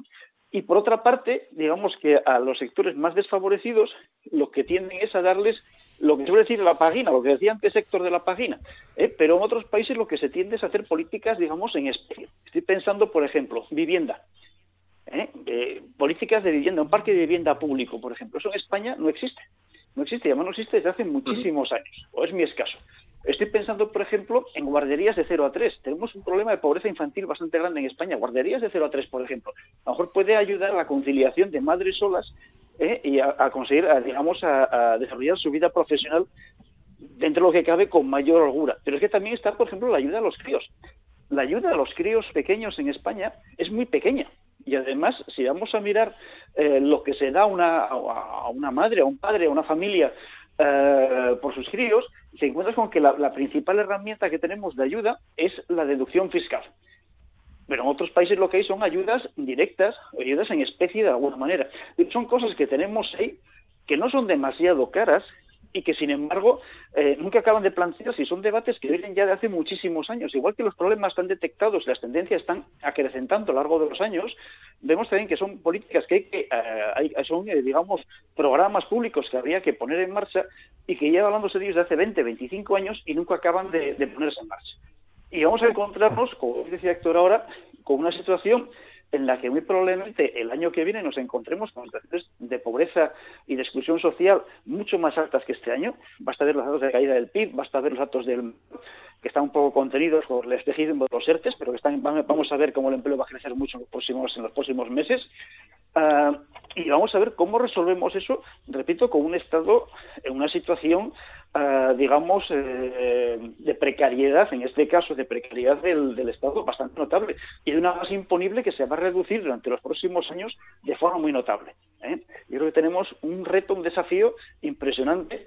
[SPEAKER 6] Y por otra parte, digamos que a los sectores más desfavorecidos lo que tienden es a darles lo que suele decir la página, lo que decía antes sector de la página. ¿eh? Pero en otros países lo que se tiende es hacer políticas, digamos, en especie. Estoy pensando, por ejemplo, vivienda. ¿eh? Eh, políticas de vivienda, un parque de vivienda público, por ejemplo. Eso en España no existe. No existe, además no existe desde hace muchísimos años, o es mi escaso. Estoy pensando, por ejemplo, en guarderías de 0 a 3. Tenemos un problema de pobreza infantil bastante grande en España. Guarderías de 0 a 3, por ejemplo. A lo mejor puede ayudar a la conciliación de madres solas ¿eh? y a, conseguir, digamos, a, desarrollar su vida profesional dentro de lo que cabe con mayor holgura. Pero es que también está, por ejemplo, la ayuda a los críos. La ayuda a los críos pequeños en España es muy pequeña. Y además, si vamos a mirar eh, lo que se da una, a una madre, a un padre, a una familia eh, por sus críos, se encuentra con que la, principal herramienta que tenemos de ayuda es la deducción fiscal. Pero en otros países lo que hay son ayudas directas, ayudas en especie de alguna manera. Son cosas que tenemos ahí que no son demasiado caras y que sin embargo eh, nunca acaban de plantearse y son debates que vienen ya de hace muchísimos años. Igual que los problemas están detectados y las tendencias están acrecentando a lo largo de los años, vemos también que son políticas que hay que, eh, son, eh, digamos, programas públicos que habría que poner en marcha y que llevan hablándose de ellos desde hace 20, 25 años y nunca acaban de, de ponerse en marcha. Y vamos a encontrarnos, como decía Héctor ahora, con una situación en la que muy probablemente el año que viene nos encontremos con situaciones de pobreza y de exclusión social mucho más altas que este año. Basta ver los datos de caída del PIB, basta ver los datos del que están un poco contenidos por el especismo de los ERTES, pero que están, vamos a ver cómo el empleo va a crecer mucho en los próximos, meses. Ah, y vamos a ver cómo resolvemos eso, repito, con un Estado en una situación eh, digamos, eh, de precariedad, en este caso de precariedad del, Estado, bastante notable, y de una base imponible que se va a reducir durante los próximos años de forma muy notable. ¿eh? Yo creo que tenemos un reto, un desafío impresionante,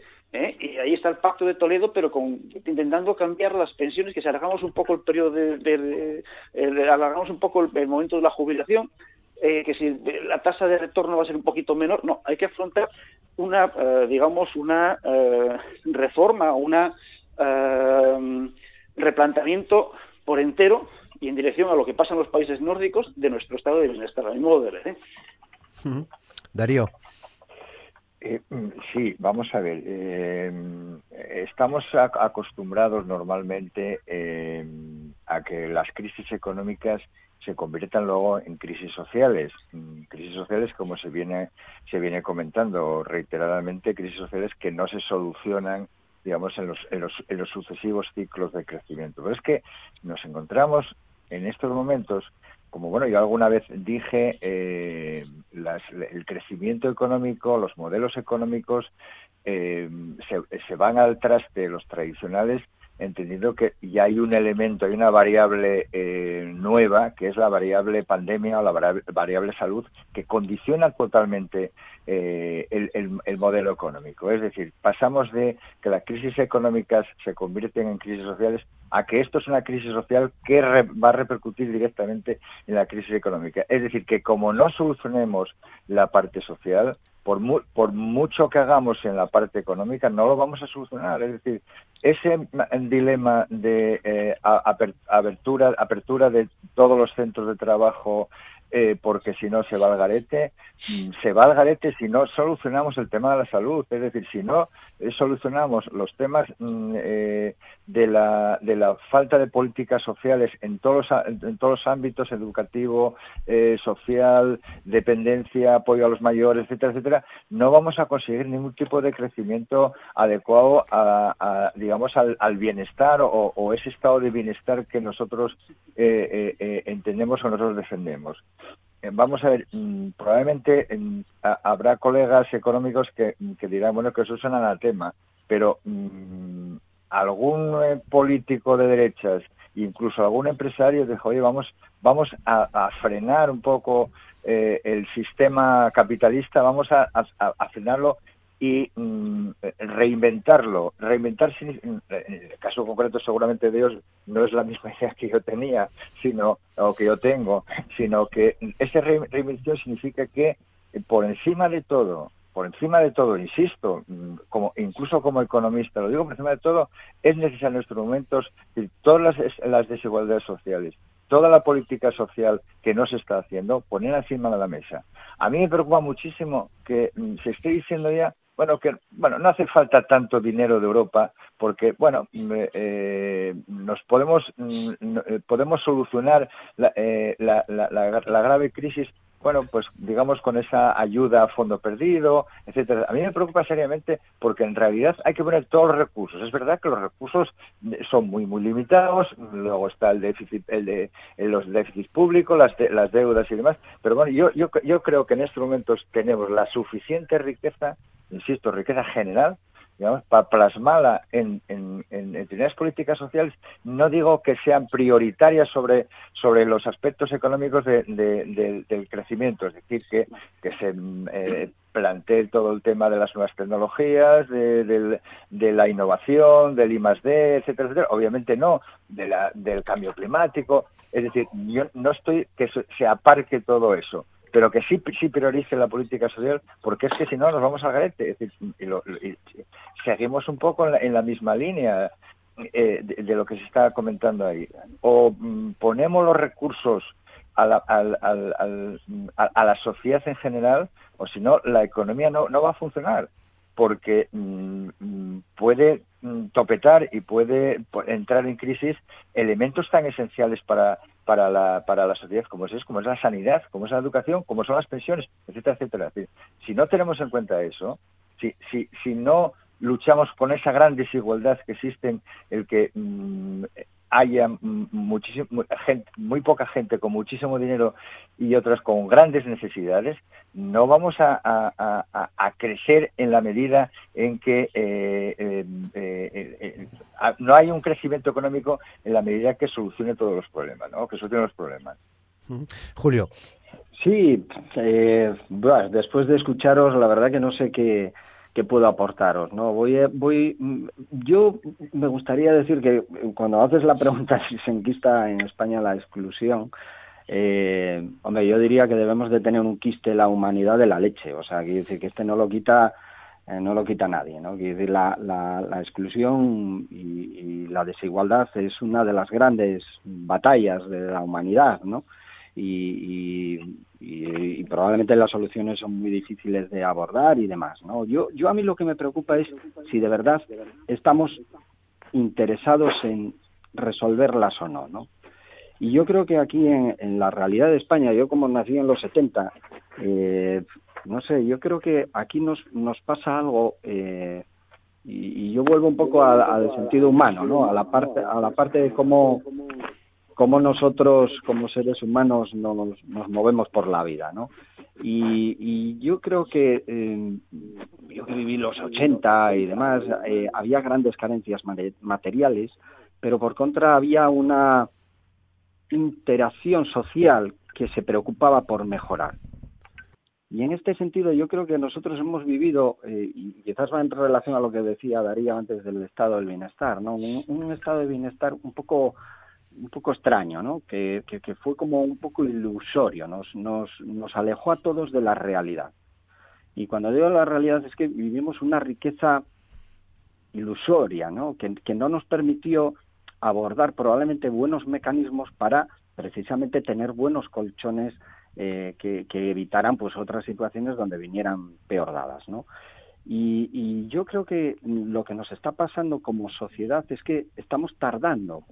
[SPEAKER 6] y ahí está el Pacto de Toledo, pero con, intentando cambiar las pensiones, que se alargamos un poco el periodo de, alargamos un poco el momento de la jubilación, eh, que si la tasa de retorno va a ser un poquito menor, no, hay que afrontar una, eh, digamos, una eh, reforma, una replanteamiento por entero y en dirección a lo que pasa en los países nórdicos de nuestro estado de bienestar, a mi modo de ver.
[SPEAKER 1] Darío.
[SPEAKER 5] Sí, vamos a ver. estamos acostumbrados normalmente a que las crisis económicas se conviertan luego en crisis sociales, mm, crisis sociales como se viene se viene comentando reiteradamente, crisis sociales que no se solucionan digamos en los, en los, en los sucesivos ciclos de crecimiento. Pero es que nos encontramos en estos momentos como bueno, yo alguna vez dije, eh, el crecimiento económico, los modelos económicos eh, se, se, van al traste los tradicionales entendiendo que ya hay un elemento, hay una variable eh, nueva, que es la variable pandemia o la variable salud, que condiciona totalmente eh, el, modelo económico. Es decir, pasamos de que las crisis económicas se convierten en crisis sociales a que esto es una crisis social que va a repercutir directamente en la crisis económica. Es decir, que como no solucionemos la parte social, por, por mucho que hagamos en la parte económica, no lo vamos a solucionar. Es decir, ese dilema de eh, apertura, apertura de todos los centros de trabajo eh, porque si no se va al garete, mm, se va al garete si no solucionamos el tema de la salud, es decir, si no eh, solucionamos los temas mm, eh, de, la, de la falta de políticas sociales en todos los, en todos los ámbitos, educativo, social, dependencia, apoyo a los mayores, etcétera, etcétera, no vamos a conseguir ningún tipo de crecimiento adecuado a, digamos, al, bienestar o, o, ese estado de bienestar que nosotros entendemos o nosotros defendemos. Eh, vamos a ver, mm, probablemente habrá colegas económicos que, dirán, bueno, que eso es un anatema, pero mm, algún eh, político de derechas incluso algún empresario dijo, oye, vamos, vamos a, frenar un poco eh, el sistema capitalista, vamos a, frenarlo y mm, reinventarlo. Reinventar, en el caso concreto seguramente de ellos no es la misma idea que yo tenía, sino o que yo tengo, sino que esa reinvención significa que por encima de todo por encima de todo, insisto, mm, como incluso como economista, lo digo por encima de todo, es necesario en estos momentos todas las, desigualdades sociales, toda la política social que no se está haciendo, poner encima de la mesa. A mí me preocupa muchísimo que mm, se esté diciendo ya bueno que bueno no hace falta tanto dinero de Europa porque bueno mm, eh, nos podemos eh, podemos solucionar la, eh, la, la, grave crisis bueno, pues digamos con esa ayuda a fondo perdido, etcétera. A mí me preocupa seriamente porque en realidad hay que poner todos los recursos. Es verdad que los recursos son muy muy limitados, luego está el déficit, el de los déficits públicos, las, las deudas y demás, pero bueno, yo, yo yo creo que en estos momentos tenemos la suficiente riqueza, insisto, riqueza general para plasmarla en, en, en, políticas sociales, no digo que sean prioritarias sobre, sobre los aspectos económicos del crecimiento, es decir, que, que se eh, plantee todo el tema de las nuevas tecnologías, de, de, la innovación, del I D, etcétera, etcétera. Obviamente no, de la, del cambio climático. Es decir, yo no estoy que se aparque todo eso pero que sí, sí priorice la política social, porque es que si no nos vamos al garete. Es decir, y seguimos un poco en la, misma línea eh, de, lo que se está comentando ahí. O mm, ponemos los recursos a la, a la sociedad en general, o si no, la economía no, no va a funcionar porque mm, mm, puede mm, topetar y puede entrar en crisis elementos tan esenciales para, para, la, para la sociedad como es, como es la sanidad, como es la educación, como son las pensiones, etcétera, etcétera. Si no tenemos en cuenta eso, si, si, si no luchamos con esa gran desigualdad que existe el que haya muchísimo, gente, muy poca gente con muchísimo dinero y otras con grandes necesidades, no vamos a, a, crecer en la medida en que eh, eh, eh, no hay un crecimiento económico en la medida que solucione todos los problemas, ¿no? que solucione los problemas.
[SPEAKER 1] Julio.
[SPEAKER 4] Sí, después de escucharos, la verdad que no sé qué que puedo aportaros. ¿no? Voy, voy, yo me gustaría decir que cuando haces la pregunta si se enquista en España la exclusión, eh, hombre, yo diría que debemos de tener un quiste la humanidad de la leche, o sea, quiere decir que este no lo quita eh, no lo quita nadie, ¿no? Quiere decir, la, la, exclusión y, la desigualdad es una de las grandes batallas de la humanidad, ¿no? y, probablemente las soluciones son muy difíciles de abordar y demás. ¿no? Yo, yo a mí lo que me preocupa es si de verdad estamos interesados en resolverlas o no. ¿no? Y yo creo que aquí en, la realidad de España, yo como nací en los 70, eh, no sé, yo creo que aquí nos, nos pasa algo eh, y, y, yo vuelvo un poco al sentido humano, ¿no? A la parte, a la parte de cómo cómo nosotros como seres humanos nos, nos movemos por la vida, ¿no? Y, yo creo que eh, yo que viví los 80 y demás, eh, había grandes carencias materiales, pero por contra había una interacción social que se preocupaba por mejorar. Y en este sentido yo creo que nosotros hemos vivido, eh, y quizás va en relación a lo que decía Darío antes del estado del bienestar, ¿no? un estado de bienestar un poco un poco extraño, ¿no? Que, que, fue como un poco ilusorio, nos, nos, nos alejó a todos de la realidad. Y cuando digo la realidad es que vivimos una riqueza ilusoria, ¿no? Que, que no nos permitió abordar probablemente buenos mecanismos para precisamente tener buenos colchones eh, que, que, evitaran pues otras situaciones donde vinieran peor dadas, ¿no? Y, y, yo creo que lo que nos está pasando como sociedad es que estamos tardando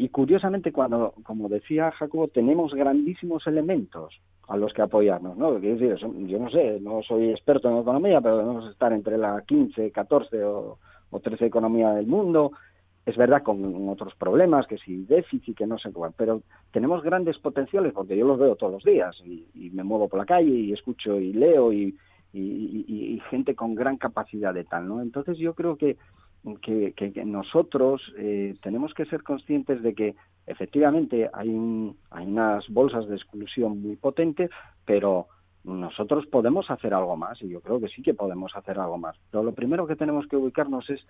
[SPEAKER 4] y curiosamente, cuando, como decía Jacobo, tenemos grandísimos elementos a los que apoyarnos, ¿no? Decir, yo no sé, no soy experto en economía, pero debemos estar entre la 15, 14 o, o 13 economía del mundo. Es verdad con otros problemas, que si déficit, que no sé cuál, pero tenemos grandes potenciales porque yo los veo todos los días y, y me muevo por la calle y escucho y leo y, y, y, gente con gran capacidad de tal, ¿no? Entonces yo creo que que, nosotros eh, tenemos que ser conscientes de que efectivamente hay, hay unas bolsas de exclusión muy potentes, pero nosotros podemos hacer algo más y yo creo que sí que podemos hacer algo más. Pero lo primero que tenemos que ubicarnos es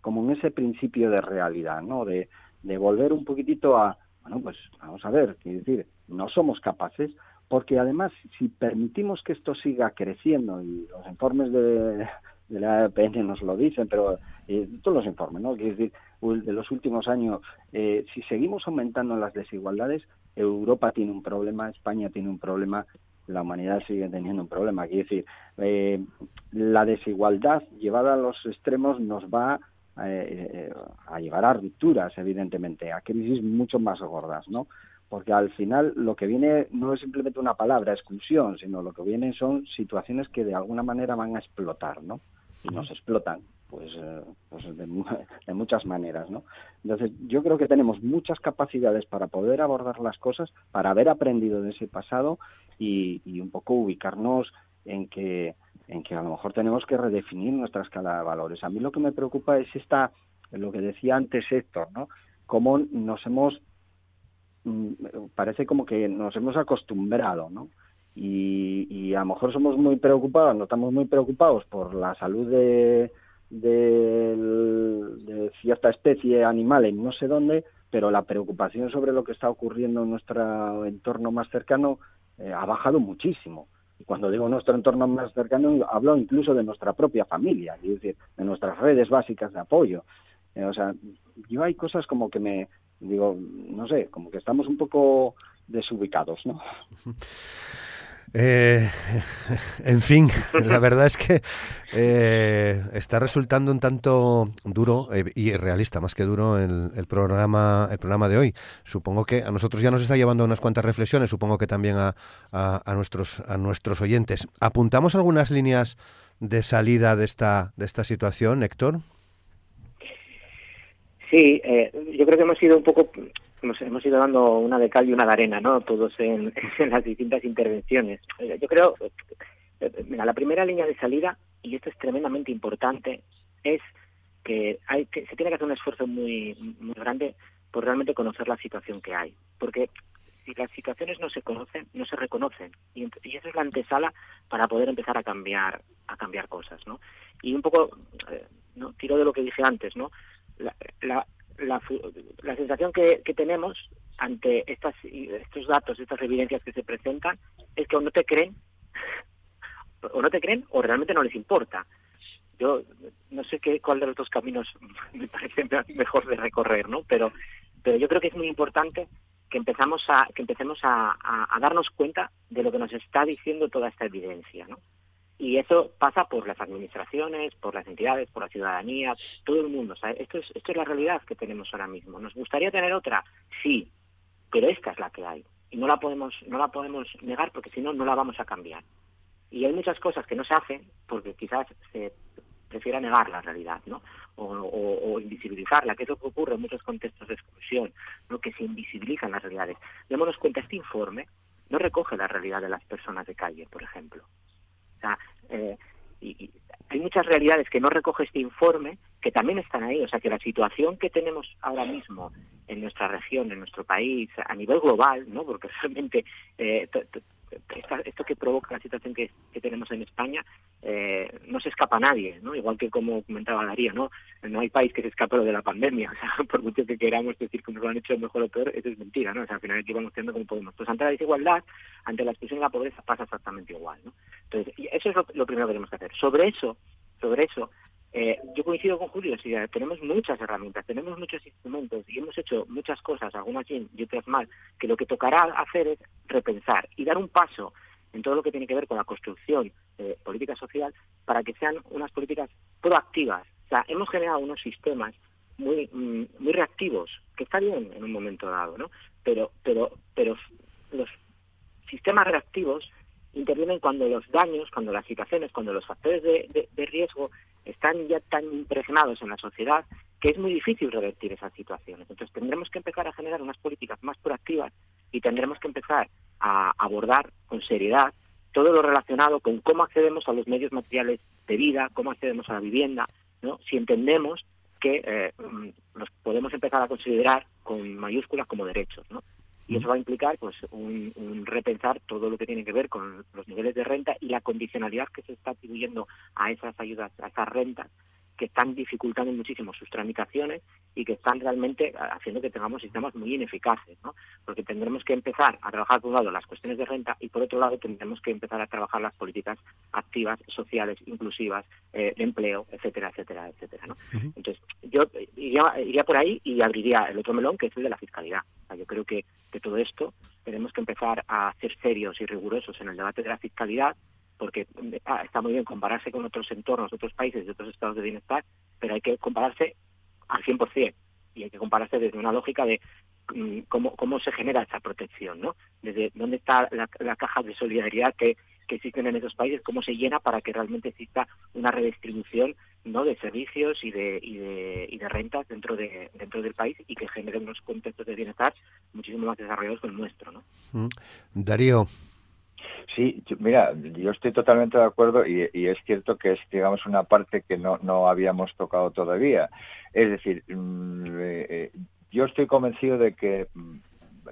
[SPEAKER 4] como en ese principio de realidad, ¿no? De, de volver un poquitito a, bueno, pues vamos a ver, quiero decir, no somos capaces, porque además si permitimos que esto siga creciendo y los informes de, de la APN nos lo dicen, pero eh, todos los informes, ¿no? Quiero decir, de los últimos años, eh, si seguimos aumentando las desigualdades, Europa tiene un problema, España tiene un problema, la humanidad sigue teniendo un problema. Quiero decir, eh, la desigualdad llevada a los extremos nos va eh, a llevar a rupturas, evidentemente, a crisis mucho más gordas, ¿no? Porque al final lo que viene no es simplemente una palabra, exclusión, sino lo que viene son situaciones que de alguna manera van a explotar, ¿no? Y nos explotan, pues, eh, pues de, de, muchas maneras, ¿no? Entonces, yo creo que tenemos muchas capacidades para poder abordar las cosas, para haber aprendido de ese pasado y, un poco ubicarnos en que en que a lo mejor tenemos que redefinir nuestra escala de valores. A mí lo que me preocupa es esta, lo que decía antes Héctor, ¿no? Cómo nos hemos, mm, parece como que nos hemos acostumbrado, ¿no? Y, a lo mejor somos muy preocupados, no estamos muy preocupados por la salud de, de cierta especie animal en no sé dónde, pero la preocupación sobre lo que está ocurriendo en nuestro entorno más cercano eh, ha bajado muchísimo. Y cuando digo nuestro entorno más cercano, hablo incluso de nuestra propia familia, es decir, de nuestras redes básicas de apoyo. Eh, o sea, yo hay cosas como que me, digo, no sé, como que estamos un poco desubicados, ¿no?
[SPEAKER 1] Eh, en fin, la verdad es que eh, está resultando un tanto duro eh, y realista, más que duro, el, programa el programa de hoy. Supongo que a nosotros ya nos está llevando unas cuantas reflexiones, supongo que también a, a, nuestros a nuestros oyentes. ¿Apuntamos algunas líneas de salida de esta de esta situación, Héctor?
[SPEAKER 3] Sí, yo creo que hemos sido un poco nos hemos ido dando una de cal y una de arena, ¿no? Todos en, las distintas intervenciones. Eh, yo creo, eh, mira, la primera línea de salida, y esto es tremendamente importante, es que, hay, que se tiene que hacer un esfuerzo muy, muy grande por realmente conocer la situación que hay. Porque si las situaciones no se conocen, no se reconocen. Y, y eso es la antesala para poder empezar a cambiar, a cambiar cosas, ¿no? Y un poco, eh, tiro de lo que dije antes, ¿no? La, la, la, la sensación que, tenemos ante estas, estos datos, estas evidencias que se presentan, es que o no te creen, o no te creen, o realmente no les importa. Yo no sé qué, cuál de los dos caminos me parece mejor de recorrer, ¿no? Pero, pero yo creo que es muy importante que empezamos a, que empecemos a, a, a darnos cuenta de lo que nos está diciendo toda esta evidencia, ¿no? Y eso pasa por las administraciones, por las entidades, por la ciudadanía, todo el mundo. Esto, es, esto es la realidad que tenemos ahora mismo. ¿Nos gustaría tener otra? Sí, pero esta es la que hay. Y no la podemos, no la podemos negar porque si no, no la vamos a cambiar. Y hay muchas cosas que no se hacen porque quizás se prefiera negar la realidad, ¿no? O, o, invisibilizarla, que es lo que ocurre en muchos contextos de exclusión, ¿no? que se invisibilizan las realidades. Démonos cuenta, este informe no recoge la realidad de las personas de calle, por ejemplo sea, eh, y, hay muchas realidades que no recoge este informe que también están ahí. O sea, que la situación que tenemos ahora mismo en nuestra región, en nuestro país, a nivel global, ¿no? Porque realmente eh, esto que provoca la situación que, tenemos en España eh, no se escapa a nadie, ¿no? Igual que como comentaba Darío, ¿no? No hay país que se escape de la pandemia, o sea, por mucho que queramos decir que nos lo han hecho mejor o peor, eso es mentira, ¿no? O sea, al final aquí vamos teniendo como podemos. Pues ante la desigualdad, ante la exclusión y la pobreza pasa exactamente igual, ¿no? Entonces, eso es lo, primero que tenemos que hacer. Sobre eso, sobre eso, eh, yo coincido con Julio, sí, tenemos muchas herramientas, tenemos muchos instrumentos y hemos hecho muchas cosas, algunas bien y otras mal, que lo que tocará hacer es repensar y dar un paso en todo lo que tiene que ver con la construcción de política social para que sean unas políticas proactivas. O sea, hemos generado unos sistemas muy mm, muy reactivos, que está bien en un momento dado, ¿no? Pero pero pero los sistemas reactivos intervienen cuando los daños, cuando las situaciones, cuando los factores de, riesgo están ya tan impregnados en la sociedad que es muy difícil revertir esas situaciones. Entonces tendremos que empezar a generar unas políticas más proactivas y tendremos que empezar a abordar con seriedad todo lo relacionado con cómo accedemos a los medios materiales de vida, cómo accedemos a la vivienda, ¿no? Si entendemos que eh, los podemos empezar a considerar con mayúsculas como derechos, ¿no? Y eso va a implicar pues un, un, repensar todo lo que tiene que ver con los niveles de renta y la condicionalidad que se está atribuyendo a esas ayudas, a esas rentas, que están dificultando muchísimo sus tramitaciones y que están realmente haciendo que tengamos sistemas muy ineficaces, ¿no? Porque tendremos que empezar a trabajar, por un lado, las cuestiones de renta y, por otro lado, tendremos que empezar a trabajar las políticas activas, sociales, inclusivas, eh, de empleo, etcétera, etcétera, etcétera, ¿no? Entonces, yo iría, iría, por ahí y abriría el otro melón, que es el de la fiscalidad. O sea, yo creo que, que todo esto tenemos que empezar a ser serios y rigurosos en el debate de la fiscalidad, porque ah, está muy bien compararse con otros entornos, otros países otros estados de bienestar, pero hay que compararse al 100% y hay que compararse desde una lógica de mm, cómo, cómo se genera esa protección, ¿no? Desde dónde está la, caja de solidaridad que, que existen en esos países, cómo se llena para que realmente exista una redistribución no de servicios y de, y de, y de rentas dentro de dentro del país y que genere unos contextos de bienestar muchísimo más desarrollados que el nuestro, ¿no?
[SPEAKER 1] Mm. Darío,
[SPEAKER 5] Sí, mira, yo estoy totalmente de acuerdo y, es cierto que es, digamos, una parte que no, no habíamos tocado todavía. Es decir, mm, eh, eh, yo estoy convencido de que, mm,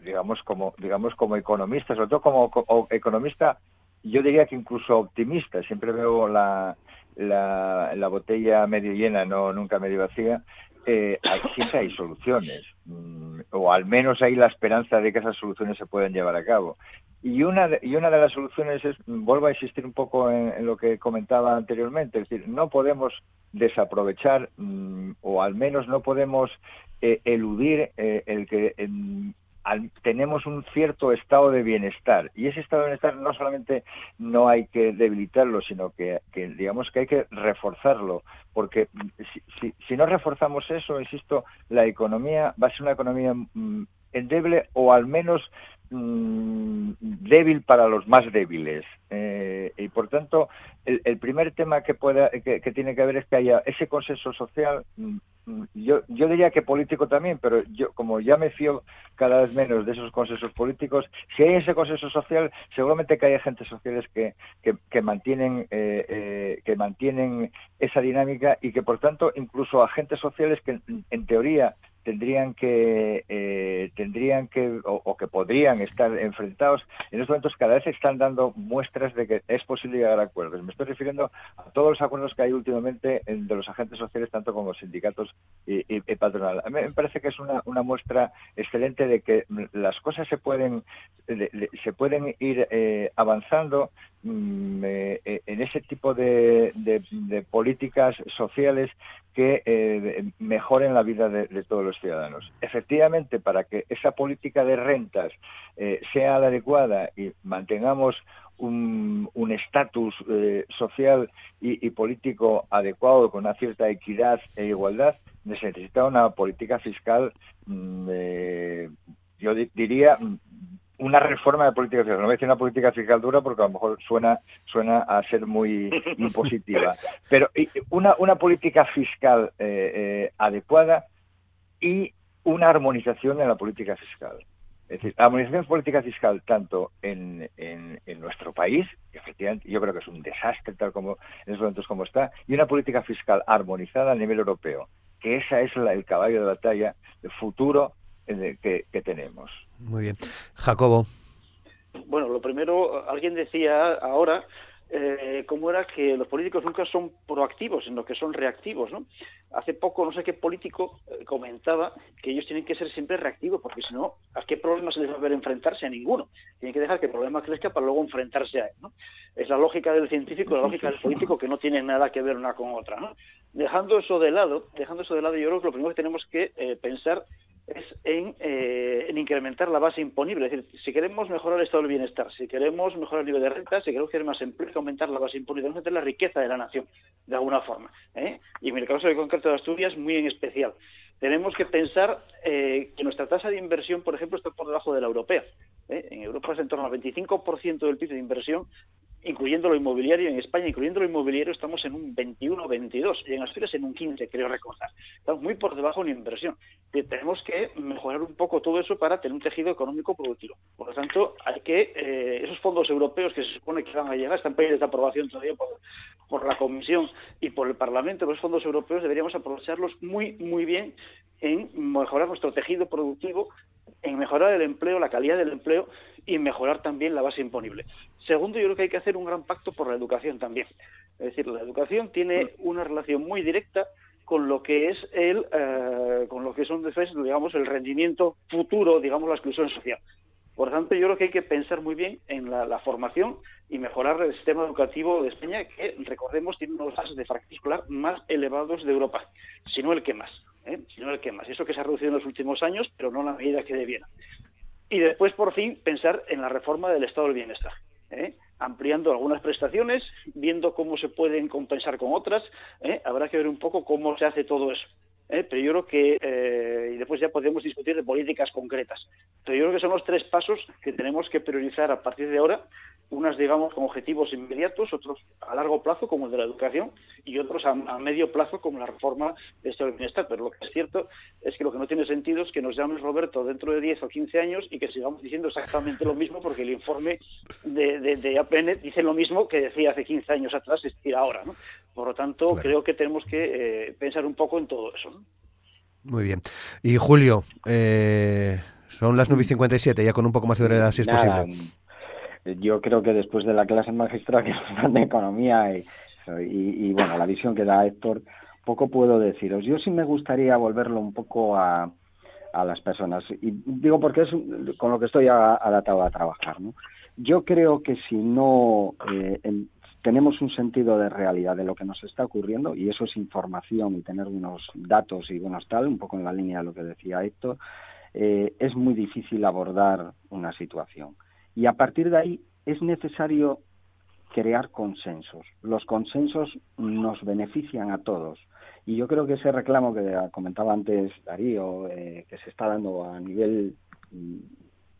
[SPEAKER 5] digamos, como, digamos, como economista, sobre todo como, economista, yo diría que incluso optimista, siempre veo la, la, la botella medio llena, no nunca medio vacía, eh, siempre hay soluciones, mm, o al menos hay la esperanza de que esas soluciones se puedan llevar a cabo. Y una, de, y una de las soluciones es, vuelvo a insistir un poco en, lo que comentaba anteriormente, es decir, no podemos desaprovechar mm, o al menos no podemos eh, eludir eh, el que tenemos un cierto estado de bienestar. Y ese estado de bienestar no solamente no hay que debilitarlo sino que, digamos que hay que reforzarlo. Porque si, si, si, no reforzamos eso insisto la economía va a ser una economía mm, endeble o al menos Mm, débil para los más débiles. Eh, y por tanto, el, primer tema que, pueda, que, tiene que haber es que haya ese consenso social. Mm, mm, yo, yo diría que político también, pero yo como ya me fío cada vez menos de esos consensos políticos, si hay ese consenso social, seguramente que hay agentes sociales que, que, mantienen eh, eh, que mantienen esa dinámica y que por tanto incluso agentes sociales que en teoría tendrían que eh, tendrían que o, que podrían estar enfrentados. En estos momentos cada vez están dando muestras de que es posible llegar a acuerdos. Me estoy refiriendo a todos los acuerdos que hay últimamente de los agentes sociales tanto como sindicatos y, y, patronal. A mí me parece que es una, una muestra excelente de que las cosas se pueden se pueden ir eh, avanzando mm, eh, en ese tipo de, políticas sociales que mejoren la vida de, de todos los ciudadanos. Efectivamente, para que esa política de rentas eh, sea la adecuada y mantengamos un estatus eh, social y, político adecuado con una cierta equidad e igualdad, necesita una política fiscal, mm, eh, yo diría, una reforma de política fiscal. No voy a decir una política fiscal dura porque a lo mejor suena, suena a ser muy impositiva. Pero una, una política fiscal adecuada y una armonización en la política fiscal. Es decir, la armonización política fiscal tanto en, en, nuestro país, que efectivamente yo creo que es un desastre tal como en estos momentos como está, y una política fiscal armonizada a nivel europeo, que esa es el caballo de batalla del futuro eh, que, que tenemos.
[SPEAKER 1] Muy bien. Jacobo.
[SPEAKER 6] Bueno, lo primero, alguien decía ahora eh, cómo era que los políticos nunca son proactivos, sino que son reactivos, ¿no? Hace poco, no sé qué político eh, comentaba que ellos tienen que ser siempre reactivos, porque si no, ¿a qué problema se les va a ver enfrentarse? A ninguno. Tienen que dejar que el problema crezca para luego enfrentarse a él, ¿no? Es la lógica del científico, la lógica del político, que no tiene nada que ver una con otra, ¿no? Dejando eso de lado, dejando eso de lado, yo creo que lo primero que tenemos que eh, pensar es eh, en, incrementar la base imponible. Es decir, si queremos mejorar el estado del bienestar, si queremos mejorar el nivel de renta, si queremos tener más empleo, aumentar la base imponible, tenemos que tener la riqueza de la nación, de alguna forma. ¿eh? Y en el caso de concreto de Asturias, muy en especial. Tenemos que pensar eh, que nuestra tasa de inversión, por ejemplo, está por debajo de la europea. En Europa es en torno al 25% del PIB de inversión incluyendo lo inmobiliario. En España, incluyendo lo inmobiliario, estamos en un 21 22 y en Asturias en un 15, creo recordar. Estamos muy por debajo de la inversión. tenemos que mejorar un poco todo eso para tener un tejido económico productivo. Por lo tanto, hay que, eh, esos fondos europeos que se supone que van a llegar, están pendientes de aprobación todavía por la Comisión y por el Parlamento, los fondos europeos deberíamos aprovecharlos muy, muy bien en mejorar nuestro tejido productivo, en mejorar el empleo, la calidad del empleo y mejorar también la base imponible. Segundo, yo creo que hay que hacer un gran pacto por la educación también. Es decir, la educación tiene una relación muy directa con lo que es el eh, con lo que son digamos el rendimiento futuro digamos la exclusión social por tanto yo creo que hay que pensar muy bien en la, formación y mejorar el sistema educativo de España que recordemos tiene unos bases de fracción escolar más elevados de Europa si no el que más ¿eh? si no el que más eso que se ha reducido en los últimos años pero no en la medida que debiera y después, por fin, pensar en la reforma del estado del bienestar, ¿eh? ampliando algunas prestaciones, viendo cómo se pueden compensar con otras. ¿eh? Habrá que ver un poco cómo se hace todo eso. ¿Eh? Pero yo creo que, y después ya podemos discutir de políticas concretas. Pero yo creo que son los tres pasos que tenemos que priorizar a partir de ahora unas, digamos, con objetivos inmediatos, otros a largo plazo, como el de la educación, y otros a, medio plazo, como la reforma de este bienestar. Pero lo que es cierto es que lo que no tiene sentido es que nos llames Roberto dentro de 10 o 15 años y que sigamos diciendo exactamente lo mismo, porque el informe de, de, APN dice lo mismo que decía hace 15 años atrás, es decir, ahora. ¿no? Por lo tanto, creo que tenemos que eh, pensar un poco en todo eso.
[SPEAKER 1] Muy bien. Y Julio, eh, son las 9.57, ya con un poco más de brevedad, si es posible
[SPEAKER 4] yo creo que después de la clase magistral que nos dan de economía y, y, bueno, la visión que da Héctor, poco puedo deciros. Yo sí me gustaría volverlo un poco a, a las personas. Y digo porque es con lo que estoy adaptado a trabajar. ¿no? Yo creo que si no eh, tenemos un sentido de realidad de lo que nos está ocurriendo, y eso es información y tener unos datos y buenos tal, un poco en la línea de lo que decía Héctor, eh, es muy difícil abordar una situación. Y a partir de ahí es necesario crear consensos. Los consensos nos benefician a todos. Y yo creo que ese reclamo que comentaba antes Darío, eh, que se está dando a nivel, mm,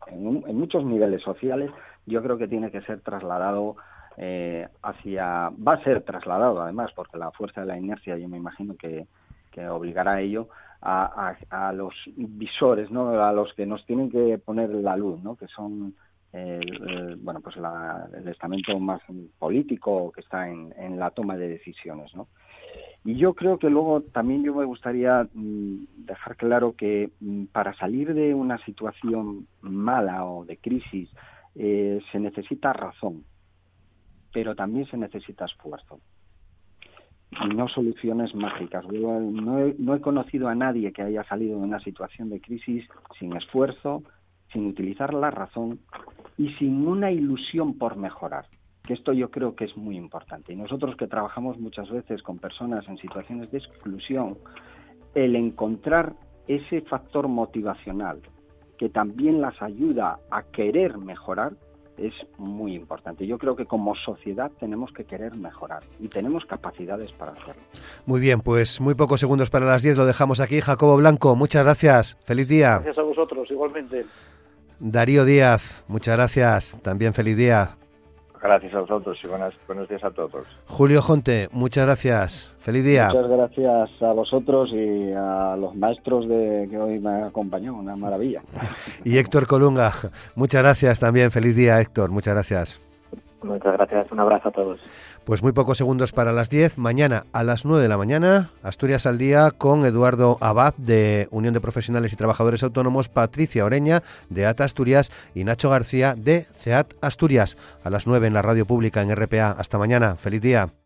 [SPEAKER 4] en, muchos niveles sociales, yo creo que tiene que ser trasladado eh, hacia, va a ser trasladado además, porque la fuerza de la inercia yo me imagino que, obligará a ello, a, a, los visores, ¿no? a los que nos tienen que poner la luz, ¿no? que son el, bueno pues el estamento más político que está en, la toma de decisiones y yo creo que luego también yo me gustaría mm, dejar claro que mm, para salir de una situación mala o de crisis eh, se necesita razón pero también se necesita esfuerzo y no soluciones mágicas. no he, no he conocido a nadie que haya salido de una situación de crisis sin esfuerzo, sin utilizar la razón y sin una ilusión por mejorar, que esto yo creo que es muy importante. Y nosotros que trabajamos muchas veces con personas en situaciones de exclusión, el encontrar ese factor motivacional que también las ayuda a querer mejorar es muy importante. Yo creo que como sociedad tenemos que querer mejorar y tenemos capacidades para hacerlo.
[SPEAKER 1] Muy bien, pues muy pocos segundos para las 10 lo dejamos aquí. Jacobo Blanco, muchas gracias. Feliz día.
[SPEAKER 6] Gracias a vosotros, igualmente.
[SPEAKER 1] Darío Díaz, muchas gracias. También feliz día.
[SPEAKER 5] Gracias a vosotros y buenos días a todos.
[SPEAKER 1] Julio Jonte, muchas gracias. Feliz día.
[SPEAKER 4] Muchas gracias a vosotros y a los maestros de que hoy me acompañó. Una maravilla.
[SPEAKER 1] Y Héctor Colunga, muchas gracias también. Feliz día, Héctor. Muchas gracias.
[SPEAKER 3] Muchas gracias. Un abrazo a todos.
[SPEAKER 1] Pues muy pocos segundos para las 10. Mañana a las 9 de la mañana, Asturias al día con Eduardo Abad de Unión de Profesionales y Trabajadores Autónomos, Patricia Oreña de ATA Asturias y Nacho García de CEAT Asturias. A las 9 en la radio pública en RPA. Hasta mañana. Feliz día.